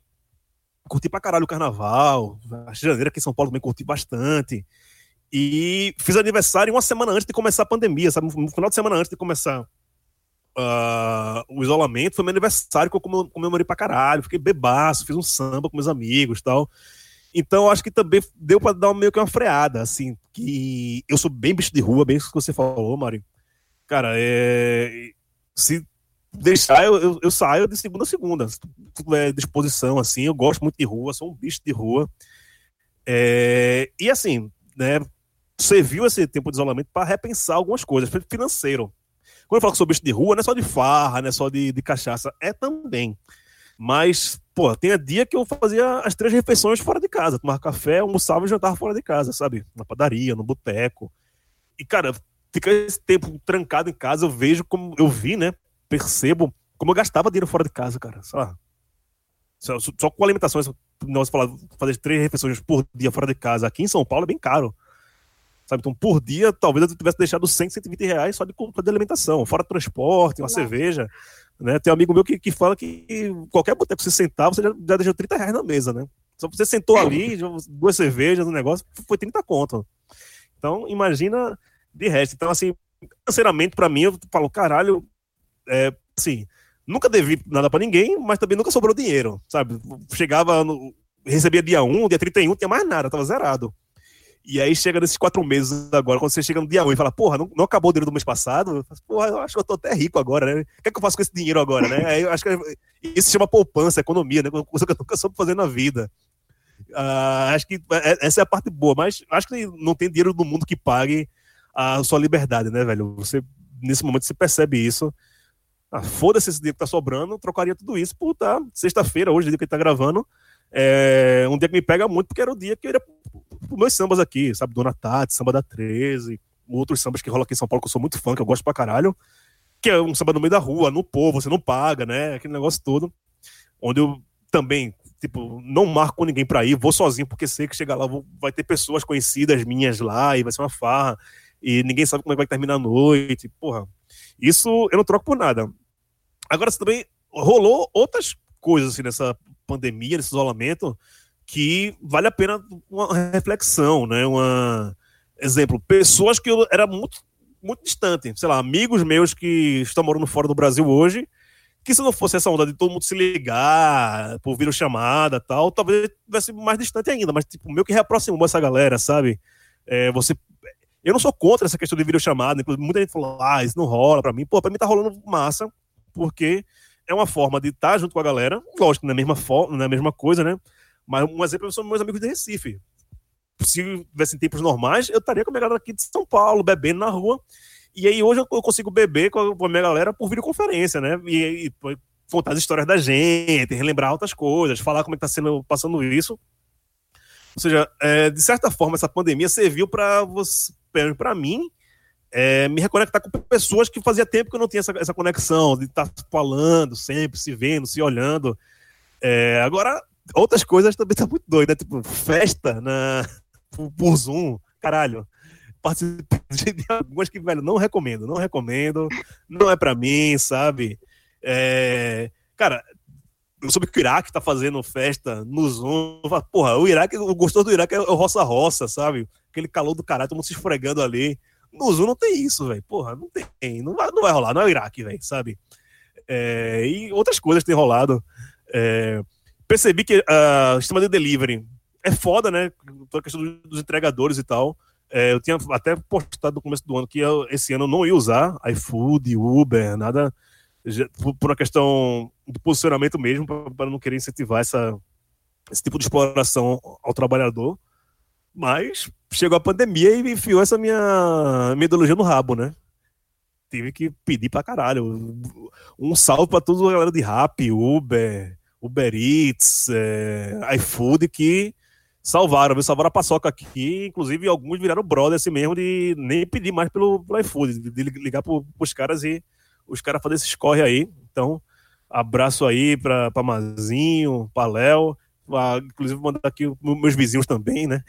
Curti pra caralho o carnaval. A janeiro aqui em São Paulo também curti bastante. E fiz aniversário uma semana antes de começar a pandemia, sabe? No final de semana antes de começar uh, o isolamento, foi meu aniversário que eu comemorei pra caralho. Fiquei bebaço, fiz um samba com meus amigos tal. Então, acho que também deu para dar meio que uma freada, assim, que eu sou bem bicho de rua, bem isso que você falou, Mário. Cara, é... se deixar, eu, eu, eu, saio de segunda a segunda. Tudo é disposição, assim, eu gosto muito de rua, sou um bicho de rua. É... E assim, né, serviu esse tempo de isolamento para repensar algumas coisas, financeiro. Quando eu falo sou bicho de rua, não é só de farra, não é só de, de cachaça, é também. Mas, pô, tinha dia que eu fazia as três refeições fora de casa. Tomava café, almoçava e jantava fora de casa, sabe? Na padaria, no boteco. E, cara, ficar esse tempo trancado em casa, eu vejo como. Eu vi, né? Percebo como eu gastava dinheiro fora de casa, cara. Só, só, só com alimentação, nós falar, fazer três refeições por dia fora de casa aqui em São Paulo é bem caro. Sabe? Então, por dia, talvez eu tivesse deixado 100, 120 reais só de, de alimentação, fora transporte, uma Não. cerveja. Né? Tem um amigo meu que, que fala que qualquer boteco que você sentar, você já, já deixou 30 reais na mesa, né? Só você sentou ali, duas cervejas, um negócio, foi 30 conto. Então, imagina de resto. Então, assim, financeiramente, para mim, eu falo, caralho, é, assim, nunca devi nada para ninguém, mas também nunca sobrou dinheiro, sabe? Chegava, no, recebia dia 1, dia 31, tinha mais nada, tava zerado. E aí chega nesses quatro meses agora, quando você chega no dia 1 e fala, porra, não, não acabou o dinheiro do mês passado? Falo, porra, eu acho que eu tô até rico agora, né? O que é que eu faço com esse dinheiro agora, né? Aí eu acho que isso se chama poupança, economia, né? Coisa que eu nunca soube fazer na vida. Uh, acho que é, essa é a parte boa, mas acho que não tem dinheiro no mundo que pague a sua liberdade, né, velho? Você, nesse momento, você percebe isso. Ah, Foda-se esse dinheiro que tá sobrando, trocaria tudo isso por tá, sexta-feira, hoje, dia que ele tá gravando. É um dia que me pega muito, porque era o dia que eu iria os meus sambas aqui, sabe? Dona Tati, samba da 13, outros sambas que rolam aqui em São Paulo, que eu sou muito fã, que eu gosto pra caralho. Que é um samba no meio da rua, no povo, você não paga, né? Aquele negócio todo. Onde eu também, tipo, não marco ninguém pra ir, vou sozinho, porque sei que chegar lá vou, vai ter pessoas conhecidas minhas lá e vai ser uma farra. E ninguém sabe como é que vai terminar a noite. Porra, isso eu não troco por nada. Agora, também rolou outras coisas assim nessa pandemia, nesse isolamento, que vale a pena uma reflexão, né? Uma exemplo, pessoas que eu era muito muito distante, sei lá, amigos meus que estão morando fora do Brasil hoje, que se não fosse essa onda de todo mundo se ligar por chamada tal, talvez tivesse mais distante ainda, mas tipo, meio que reaproximou essa galera, sabe? É, você eu não sou contra essa questão de videochamada, inclusive muita gente falou, ah, isso não rola pra mim. Pô, pra mim tá rolando massa, porque é uma forma de estar junto com a galera, lógico, na mesma forma, na mesma coisa, né? Mas um exemplo são meus amigos de Recife. Se tivesse tempos normais, eu estaria com a minha galera aqui de São Paulo, bebendo na rua. E aí hoje eu consigo beber com a minha galera por videoconferência, né? E, e contar as histórias da gente, relembrar outras coisas, falar como é que tá sendo passando isso. Ou seja, é, de certa forma, essa pandemia serviu para você, para mim, é, me reconectar com pessoas que fazia tempo que eu não tinha essa, essa conexão, de estar tá falando sempre, se vendo, se olhando. É, agora, outras coisas também tá muito doido, né? Tipo, festa na, por Zoom, caralho. Participei de algumas que, velho, não recomendo, não recomendo, não é para mim, sabe? É, cara, eu soube que o Iraque tá fazendo festa no Zoom. Porra, o Iraque, o gostoso do Iraque é o roça-roça, sabe? Aquele calor do caralho, todo mundo se esfregando ali. No Zoom não tem isso, velho. Porra, não tem. Não vai, não vai rolar, não é o Iraque, velho, sabe? É, e outras coisas têm rolado. É, percebi que uh, o sistema de delivery é foda, né? Toda a questão dos entregadores e tal. É, eu tinha até postado no começo do ano que eu, esse ano eu não ia usar iFood, Uber, nada, por, por, uma questão do posicionamento mesmo, para não querer incentivar essa, esse tipo de exploração ao trabalhador. Mas chegou a pandemia e enfiou essa minha, minha ideologia no rabo, né? Tive que pedir pra caralho. Um salve pra toda a galera de rap, Uber, Uber Eats, é, iFood, que salvaram, viu? Salvaram a paçoca aqui. Inclusive, alguns viraram brother assim mesmo de nem pedir mais pelo, pelo iFood, de ligar pro, pros caras e os caras fazerem esse corre aí. Então, abraço aí pra, pra Mazinho, pra Léo. inclusive, mandar aqui meus vizinhos também, né?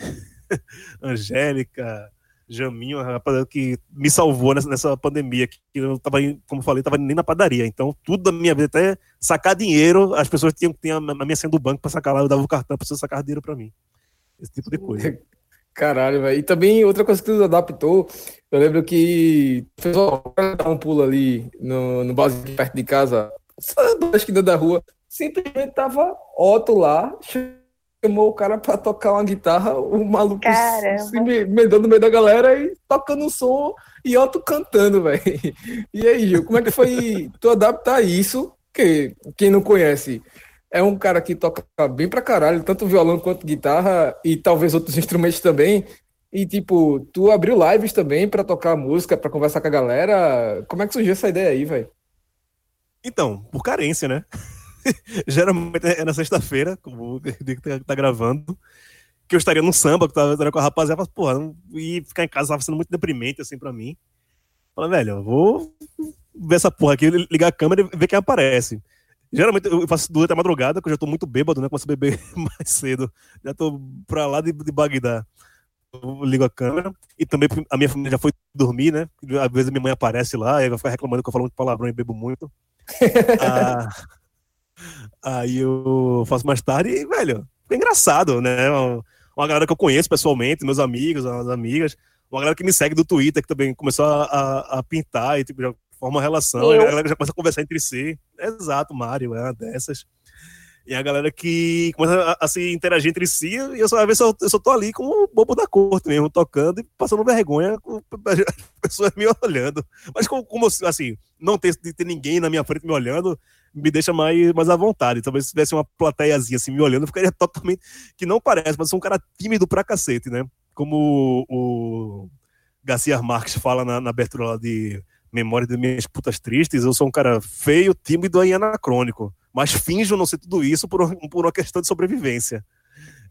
Angélica, Jaminho, a rapaziada que me salvou nessa, nessa pandemia, que eu tava, como falei, tava nem na padaria. Então, tudo da minha vida, até sacar dinheiro, as pessoas tinham, tinham a minha senha do banco para sacar lá, eu dava o cartão para sacar dinheiro para mim. Esse tipo de coisa. Caralho, velho. E também outra coisa que tu adaptou, eu lembro que fez um pulo ali no, no base perto de casa, na esquina da rua, simplesmente tava Otto lá, chamou o cara pra tocar uma guitarra, o maluco se emendando no meio da galera e tocando um som e Otto cantando, velho. E aí, Gil, como é que foi tu adaptar isso? Que quem não conhece é um cara que toca bem pra caralho, tanto violão quanto guitarra e talvez outros instrumentos também. E tipo, tu abriu lives também para tocar música, para conversar com a galera. Como é que surgiu essa ideia aí, velho? Então, por carência, né? geralmente é na sexta-feira, como o Diego tá, tá, gravando, que eu estaria no samba, que eu tava com a rapaziada, porra, e ficar em casa tava sendo muito deprimente, assim, pra mim. Falei, velho, eu vou ver essa porra aqui, ligar a câmera e ver quem aparece. Geralmente eu faço durante a madrugada, que eu já tô muito bêbado, né? Começo a beber mais cedo. Já tô pra lá de, de Bagdá. Eu ligo a câmera. E também a minha família já foi dormir, né? Às vezes a minha mãe aparece lá e vai ficar reclamando que eu falo muito palavrão e bebo muito. ah, aí eu faço mais tarde e, velho, é engraçado, né? Uma, uma galera que eu conheço pessoalmente, meus amigos, as amigas, uma galera que me segue do Twitter, que também começou a, a, a pintar e tipo, já forma uma relação, eu... a galera já começa a conversar entre si. Exato, Mário, é uma dessas. E a galera que começa a, a, se interagir entre si, e eu só, eu, eu só tô ali como o bobo da corte mesmo, tocando e passando vergonha com as pessoas me olhando. Mas como, como assim, não ter, ter ninguém na minha frente me olhando, me deixa mais, mais à vontade. Talvez se tivesse uma plateiazinha assim me olhando, eu ficaria totalmente. Que não parece, mas sou um cara tímido pra cacete, né? Como o, Garcia Marques fala na, na abertura de Memória de Minhas Putas Tristes, eu sou um cara feio, tímido e anacrônico mas finjo não ser tudo isso por, por uma questão de sobrevivência.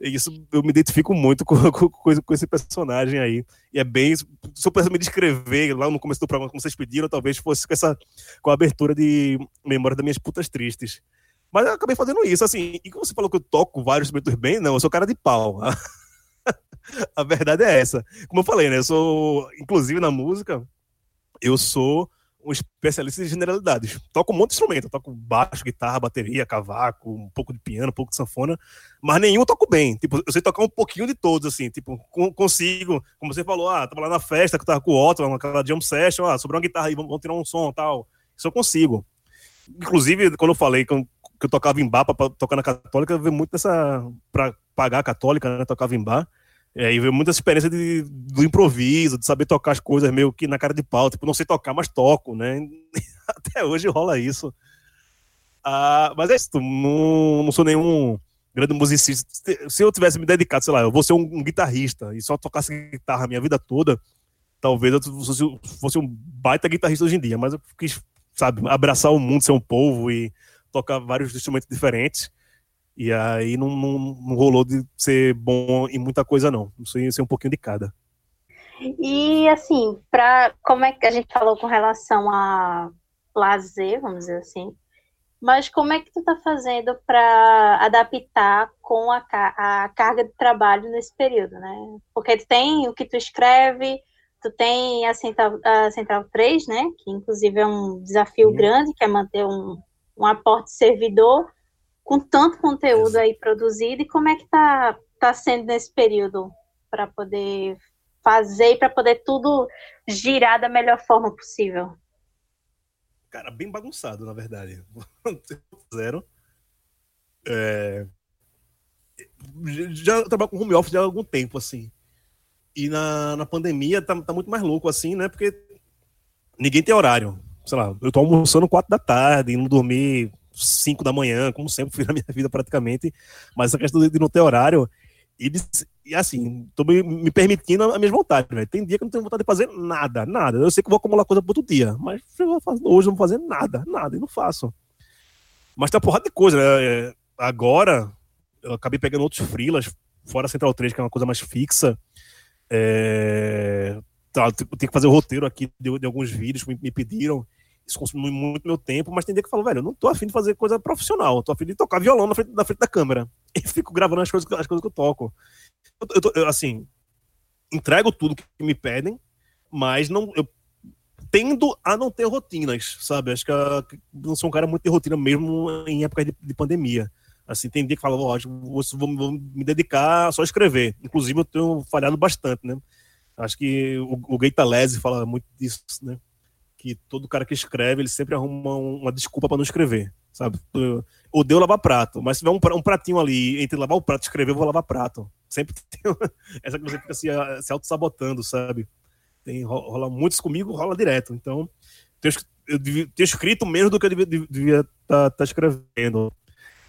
Isso eu me identifico muito com, com, com, esse personagem aí. E é bem. Se eu pudesse me descrever lá no começo do programa, como vocês pediram, talvez fosse com essa com a abertura de Memória das Minhas Putas Tristes. Mas eu acabei fazendo isso, assim. E como você falou que eu toco vários instrumentos bem, não, eu sou cara de pau. a verdade é essa. Como eu falei, né? Eu sou, inclusive na música, eu sou um especialista em generalidades. Toco um monte de instrumento, toco baixo, guitarra, bateria, cavaco, um pouco de piano, um pouco de sanfona, mas nenhum eu toco bem. Tipo, eu sei tocar um pouquinho de todos, assim, tipo, consigo, como você falou, ah, tava lá na festa que tava com o Otto, naquela jam session, ah, sobrou uma guitarra aí, vamos, tirar um som tal. Isso eu consigo. Inclusive, quando eu falei que eu, que eu tocava em bar pra tocar na católica, eu vi muito dessa, pra pagar a católica, né, tocava em bar, é, e veio muita experiência de, do improviso, de saber tocar as coisas meio que na cara de pau. Tipo, não sei tocar, mas toco, né? Até hoje rola isso. Ah, mas é isso, não, não sou nenhum grande musicista. Se eu tivesse me dedicado, sei lá, eu vou ser um, um guitarrista e só tocasse guitarra a minha vida toda, talvez eu fosse, fosse, um baita guitarrista hoje em dia. Mas eu quis, sabe, abraçar o mundo, ser um povo e tocar vários instrumentos diferentes. E aí não, não, não, rolou de ser bom em muita coisa, não. Não sei ser um pouquinho de cada. E assim, para como é que a gente falou com relação a lazer, vamos dizer assim, mas como é que tu tá fazendo para adaptar com a, a carga de trabalho nesse período, né? Porque tu tem o que tu escreve, tu tem a Central, a Central 3, né? Que inclusive é um desafio Sim. grande, que é manter um, um aporte servidor com tanto conteúdo aí produzido e como é que tá, tá sendo nesse período para poder fazer e para poder tudo girar da melhor forma possível? Cara, bem bagunçado, na verdade. Zero. É... Já trabalho com home office há algum tempo, assim. E na, na pandemia tá, tá muito mais louco, assim, né? Porque ninguém tem horário. Sei lá, eu tô almoçando quatro da tarde, indo dormir 5 da manhã, como sempre fui na minha vida praticamente, mas essa questão de não ter horário, e, e assim, tô me, me permitindo a minha vontade, velho. Tem dia que eu não tenho vontade de fazer nada, nada. Eu sei que vou acumular coisa pro outro dia, mas hoje não vou fazer nada, nada, e não faço. Mas uma porrada de coisa, né? É, agora, eu acabei pegando outros freelas, fora Central 3, que é uma coisa mais fixa. É... Tá, tenho que fazer o roteiro aqui de, de alguns vídeos que me, me pediram isso muito meu tempo, mas tem dia que eu falo, velho, eu não tô afim de fazer coisa profissional, eu tô afim de tocar violão na frente, na frente da câmera. E fico gravando as coisas, as coisas que eu toco. Eu, eu, tô, eu, assim, entrego tudo que me pedem, mas não, eu tendo a não ter rotinas, sabe? Acho que eu não sou um cara muito de rotina mesmo em época de, de pandemia. Assim, tem dia que fala, ó, vou, vou, vou, me dedicar só a escrever. Inclusive, eu tenho falhado bastante, né? Acho que o, o Gaetalese fala muito disso, né? Que todo cara que escreve, ele sempre arruma uma desculpa para não escrever, sabe? Eu odeio lavar prato, mas se tiver um, pratinho ali, entre lavar o prato e escrever, eu vou lavar prato. Sempre tem essa que você fica se, se auto-sabotando, sabe? Tem, rola muitos comigo, rola direto. Então, eu devia ter escrito menos do que eu devia estar tá, tá escrevendo.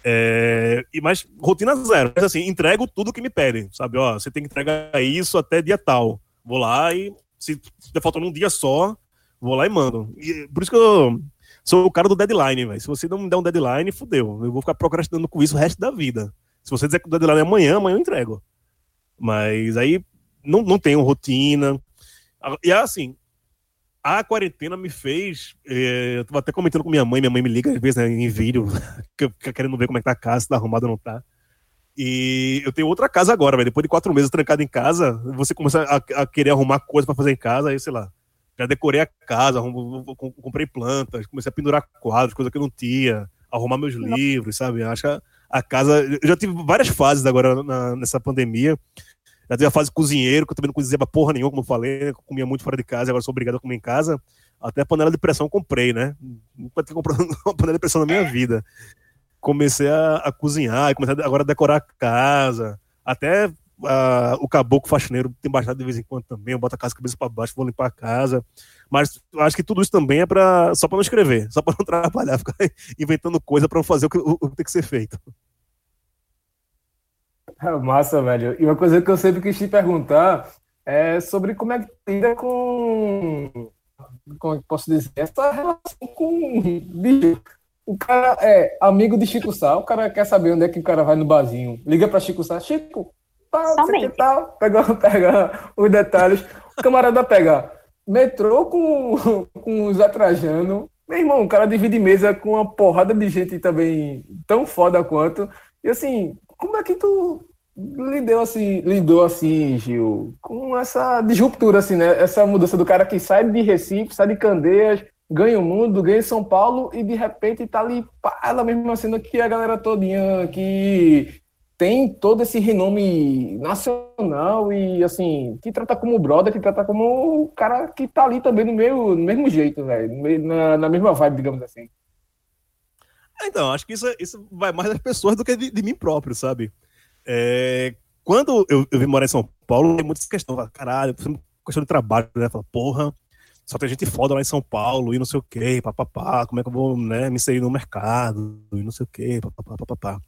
É, e mais rotina zero. Mas assim, entrego tudo que me pedem, sabe? Ó, você tem que entregar isso até dia tal. Vou lá e se estiver faltando um dia só, Vou lá e mando. E por isso que eu sou o cara do deadline, velho. Se você não me der um deadline, fudeu. Eu vou ficar procrastinando com isso o resto da vida. Se você dizer que o deadline é amanhã, amanhã eu entrego. Mas aí não, não tenho rotina. E assim, a quarentena me fez. É, eu tava até comentando com minha mãe, minha mãe me liga às vezes né, em vídeo, querendo ver como é que tá a casa, se tá arrumada ou não tá. E eu tenho outra casa agora, velho. Depois de quatro meses trancado em casa, você começa a, a querer arrumar coisa para fazer em casa, aí sei lá Já decorei a casa, comprei plantas, comecei a pendurar quadros, coisa que eu não tinha, arrumar meus livros, sabe? Acho que a, casa. Eu já tive várias fases agora na, nessa pandemia. Já tive a fase cozinheiro, que eu também não cozinhava porra nenhuma, como eu falei, né? comia muito fora de casa, agora sou obrigado a comer em casa. Até a panela de pressão comprei, né? Nunca tinha comprado uma panela de pressão na minha vida. Comecei a, a cozinhar, comecei agora a decorar a casa. Até uh, o caboclo faxineiro tem baixado de vez em quando também. Eu boto a casa cabeça para baixo, vou limpar a casa. Mas acho que tudo isso também é pra, só para não escrever, só para não trabalhar, ficar inventando coisa para fazer o que, o, o que tem que ser feito. É massa, velho. E uma coisa que eu sempre quis te perguntar é sobre como é que lida com como é que posso dizer, essa relação com bicho. O cara é amigo de Chico Sá, o cara quer saber onde é que o cara vai no barzinho. Liga pra Chico Sá, Chico, tal, Somente. tal, pega, pega os detalhes. O camarada pega metrô com, com os atrajando. Meu irmão, o cara divide mesa com uma porrada de gente também tão foda quanto. E assim, como é que tu lidou assim, lidou assim, Gil, com essa disruptura, assim, né? Essa mudança do cara que sai de Recife, sai de Candeias, ganha o mundo, ganha São Paulo e de repente tá ali, pá, ela mesma sendo que a galera todinha que tem todo esse renome nacional e assim, que trata como brother, que trata como o cara que tá ali também no, meio, no mesmo jeito, velho, na, na mesma vibe, digamos assim. Então, acho que isso, isso vai mais das pessoas do que de, de mim próprio, sabe? É, quando eu, eu vim morar em São Paulo, tem muita questão. Caralho, questão de trabalho, né? Fala, porra, só tem gente foda lá em São Paulo e não sei o quê, papapá, como é que eu vou né, me inserir no mercado e não sei o quê, papapá, papapá.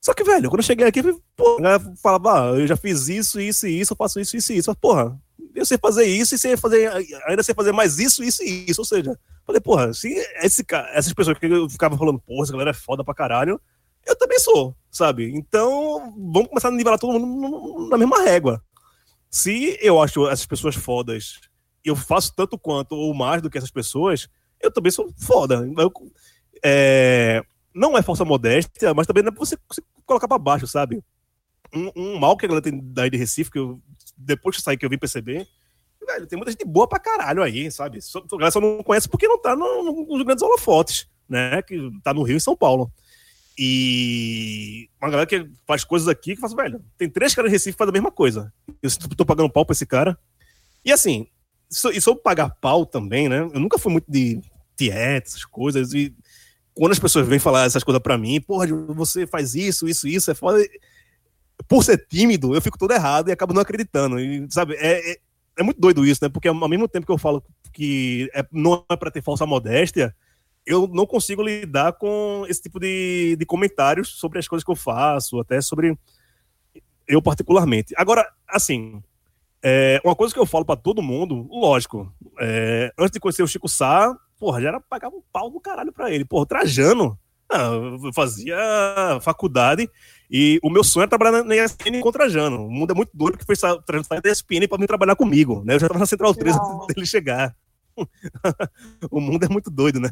Só que, velho, quando eu cheguei aqui, porra, falava, ah, eu já fiz isso, isso e isso, eu faço isso, isso e isso. Porra, eu sei fazer isso e sei fazer, ainda sei fazer mais isso, isso e isso. Ou seja, falei, porra, se esse, essas pessoas que eu ficava falando, porra, essa galera é foda pra caralho, eu também sou, sabe? Então, vamos começar a nivelar todo mundo na mesma régua. Se eu acho essas pessoas fodas, eu faço tanto quanto ou mais do que essas pessoas, eu também sou foda. Eu, é, não é falsa modéstia, mas também não é pra você, colocar pra baixo, sabe? Um, um, mal que a galera tem daí de Recife, que eu, depois que saí que eu vim perceber, velho, tem muita gente boa pra caralho aí, sabe? Só, a galera só não conhece porque não tá no, no, nos grandes holofotes, né? Que tá no Rio e São Paulo. E uma galera que faz coisas aqui que faz, velho, tem três caras de Recife que fazem a mesma coisa. Eu tô pagando pau pra esse cara. E assim, e sobre pagar pau também, né? Eu nunca fui muito de tieta, essas coisas. E quando as pessoas vêm falar essas coisas pra mim, porra, você faz isso, isso, isso, é foda. Por ser tímido, eu fico todo errado e acabo não acreditando. E, sabe, é, é, é muito doido isso, né? Porque ao mesmo tempo que eu falo que é, não é pra ter falsa modéstia, eu não consigo lidar com esse tipo de, de comentários sobre as coisas que eu faço, até sobre eu particularmente. Agora, assim, é, uma coisa que eu falo para todo mundo, lógico, é, antes de conhecer o Chico Sá, porra, já era pagar um pau do caralho pra ele. Porra, Trajano, ah, eu fazia faculdade e o meu sonho era trabalhar na ESPN com o Trajano. O mundo é muito doido que fez Trajano sair da ESPN pra vir trabalhar comigo, né? Eu já tava na Central 3 antes dele chegar. o mundo é muito doido, né?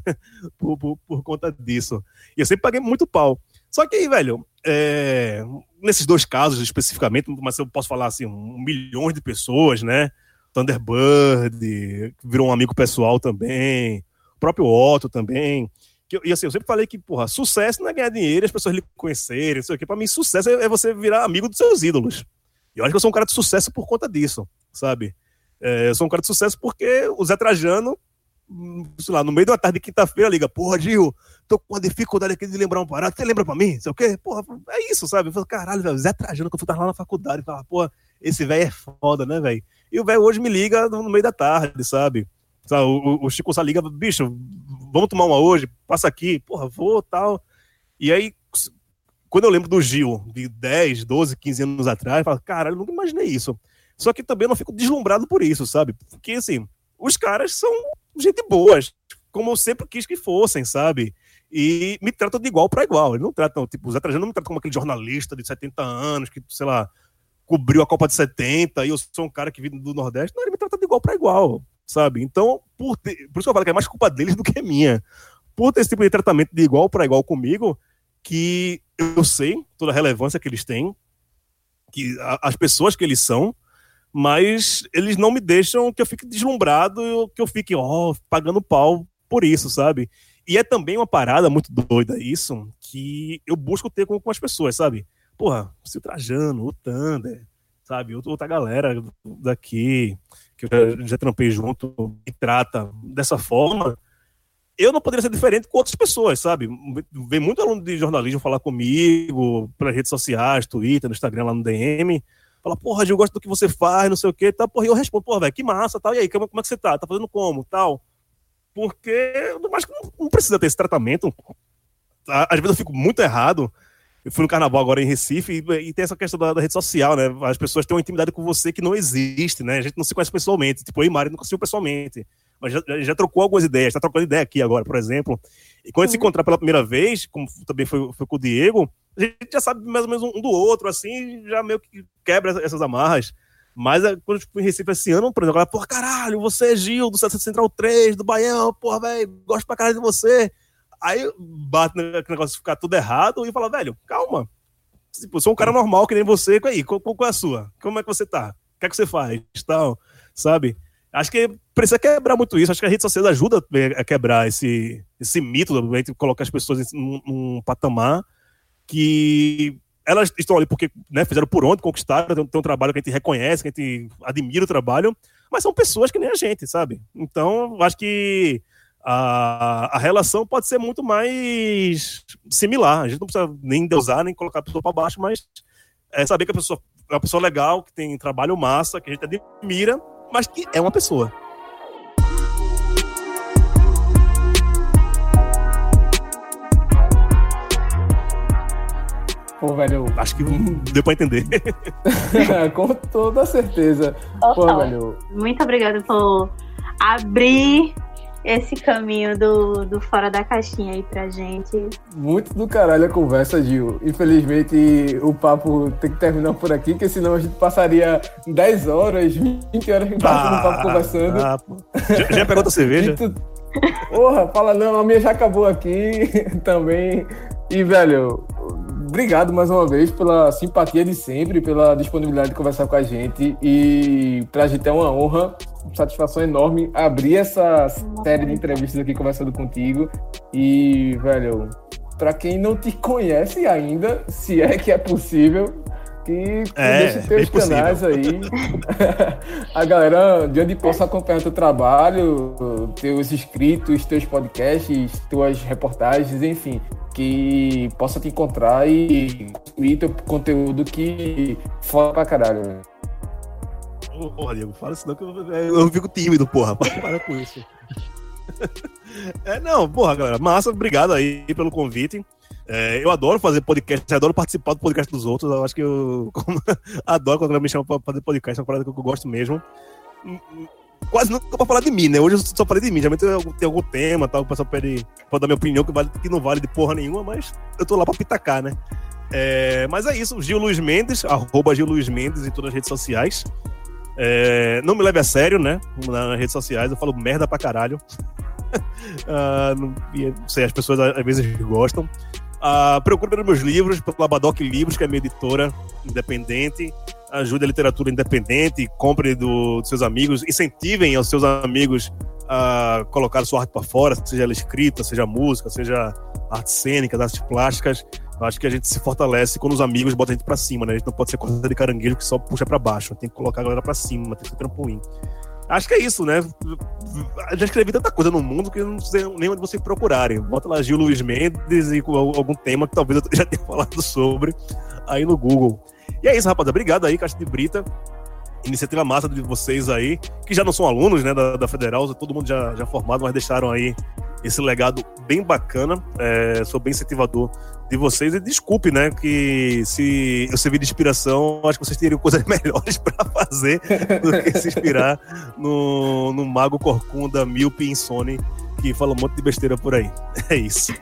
Por, por, por, conta disso. E eu sempre paguei muito pau. Só que aí, velho, é... nesses dois casos especificamente, mas eu posso falar assim, um milhão de pessoas, né? Thunderbird, virou um amigo pessoal também, o próprio Otto também. Que, e assim, eu sempre falei que, porra, sucesso não é ganhar dinheiro, as pessoas lhe conhecerem, não sei o quê. Pra mim, sucesso é, é você virar amigo dos seus ídolos. E eu acho que eu sou um cara de sucesso por conta disso, sabe? É, eu sou um cara de sucesso porque o Zé Trajano, sei lá, no meio da tarde de quinta-feira, liga, porra, Gil, tô com uma dificuldade aqui de lembrar um parado, você lembra pra mim? Sei o quê? Porra, é isso, sabe? Eu falo, caralho, velho, Zé Trajano, que eu fui lá na faculdade, fala, porra, esse velho é foda, né, velho? E o velho hoje me liga no meio da tarde, sabe? O, o Chico só liga, bicho, vamos tomar uma hoje, passa aqui, porra, vou, tal. E aí, quando eu lembro do Gil, de 10, 12, 15 anos atrás, eu falo, caralho, eu nunca imaginei isso. Só que também não fico deslumbrado por isso, sabe? Porque, assim, os caras são gente boas, como eu sempre quis que fossem, sabe? E me tratam de igual para igual. Eles não tratam, tipo, o Zé Trajano não me trata como aquele jornalista de 70 anos que, sei lá, cobriu a Copa de 70 e eu sou um cara que vive do Nordeste. Não, ele me trata de igual para igual, sabe? Então, por, ter, por isso que eu falo que é mais culpa deles do que minha. Por ter esse tipo de tratamento de igual para igual comigo, que eu sei toda a relevância que eles têm, que as pessoas que eles são, mas eles não me deixam que eu fique deslumbrado, que eu fique, ó, oh, pagando pau por isso, sabe? E é também uma parada muito doida isso, que eu busco ter com, com as pessoas, sabe? Porra, o Trajano, o Thunder, sabe? Outra galera daqui, que eu já, já trampei junto, me trata dessa forma, eu não poderia ser diferente com outras pessoas, sabe? Vem muito aluno de jornalismo falar comigo, pelas redes sociais, Twitter, no Instagram, lá no DM, fala, porra, eu gosto do que você faz, não sei o quê, tá, porra, e eu respondo, porra, velho, que massa, tal, e aí, como, como é que você tá? Tá fazendo como, tal? porque mais que não, precisa ter esse tratamento. Às vezes eu fico muito errado. Eu fui no carnaval agora em Recife e, e tem essa questão da, da, rede social, né? As pessoas têm uma intimidade com você que não existe, né? A gente não se conhece pessoalmente. Tipo, eu e Mari não conheceu pessoalmente. Mas já, já, trocou algumas ideias, está trocando ideia aqui agora, por exemplo. E quando a gente se encontrar pela primeira vez, como também foi, foi com o Diego, a gente já sabe mais ou menos um do outro, assim, já meio que quebra essas amarras. Mas é, quando eu fui em Recife esse ano, por exemplo, ela, porra, caralho, você é Gil, do Central 3, do Baião, porra, velho, gosto pra caralho de você. Aí bate no negócio de ficar tudo errado e fala, velho, calma. Tipo, sou um cara normal que nem você, aí, qual, qual é a sua? Como é que você tá? O que é que você faz? Tal, sabe? Acho que precisa quebrar muito isso. Acho que a rede social ajuda a quebrar esse, esse mito, colocar as pessoas num, num patamar que elas estão ali porque né, fizeram por onde, conquistaram, tem, tem, um trabalho que a gente reconhece, que a gente admira o trabalho, mas são pessoas que nem a gente, sabe? Então, acho que a, a relação pode ser muito mais similar. A gente não precisa nem deusar, nem colocar a pessoa para baixo, mas é saber que a pessoa é uma pessoa legal, que tem trabalho massa, que a gente admira, mas que é uma pessoa. Pô, velho. Acho que deu pra entender. Com toda certeza. Pô, velho. Muito obrigada por abrir esse caminho do, do fora da caixinha aí pra gente. Muito do caralho a conversa, Gil. Infelizmente o papo tem que terminar por aqui, porque senão a gente passaria 10 horas, 20 horas ah, no papo conversando. Ah, já, já pegou outra cerveja? Porra, fala não, a minha já acabou aqui também. E, velho, obrigado mais uma vez pela simpatia de sempre, pela disponibilidade de conversar com a gente. E pra gente é uma honra, satisfação enorme abrir essa série de entrevistas aqui conversando contigo. E, velho, pra quem não te conhece ainda, se é que é possível, que é, deixe teus canais aí. a galera de onde possa acompanhar teu trabalho, teus inscritos, teus podcasts, tuas reportagens, enfim que possa te encontrar e incluir teu conteúdo que foda pra caralho, velho. Porra, Diego, fala isso não que eu, eu fico tímido, porra. Para com isso. É, não, porra, galera, massa, obrigado aí pelo convite. É, eu adoro fazer podcast, adoro participar do podcast dos outros. Eu acho que eu adoro quando me chamam pra fazer podcast, é uma parada que eu gosto mesmo quase nunca pra falar de mim, né? Hoje eu só falei de mim. Geralmente tem algum tema, tal, o pessoal pede pra dar minha opinião, que, vale, que não vale de porra nenhuma, mas eu tô lá pra pitacar, né? É, mas é isso, Gil Luiz Mendes, arroba Gil Luiz Mendes em todas as redes sociais. É, não me leve a sério, né? Nas redes sociais eu falo merda pra caralho. ah, não, sei, as pessoas às vezes gostam. Ah, procure pelos meus livros, pela Badoc Livros, que é minha editora independente ajude a literatura independente, compre do, dos seus amigos, incentivem aos seus amigos a colocar sua arte para fora, seja ela escrita, seja música, seja arte cênica, artes plásticas. Eu acho que a gente se fortalece quando os amigos botam a gente para cima, né? A gente não pode ser coisa de caranguejo que só puxa para baixo, tem que colocar a galera para cima, tem que ser trampolim. Acho que é isso, né? Já escrevi tanta coisa no mundo que eu não sei nem onde vocês procurarem. Bota lá Gil Luiz Mendes e algum tema que talvez eu já tenha falado sobre aí no Google. E é isso, rapaziada. Obrigado aí, Caixa de Brita. Iniciativa massa de vocês aí, que já não são alunos né, da, da Federal, todo mundo já, já formado, mas deixaram aí esse legado bem bacana. É, sou bem incentivador de vocês. E desculpe, né, que se eu servir de inspiração, acho que vocês teriam coisas melhores para fazer do que se inspirar no, no Mago Corcunda, Milpe Insone, que fala um monte de besteira por aí. É isso.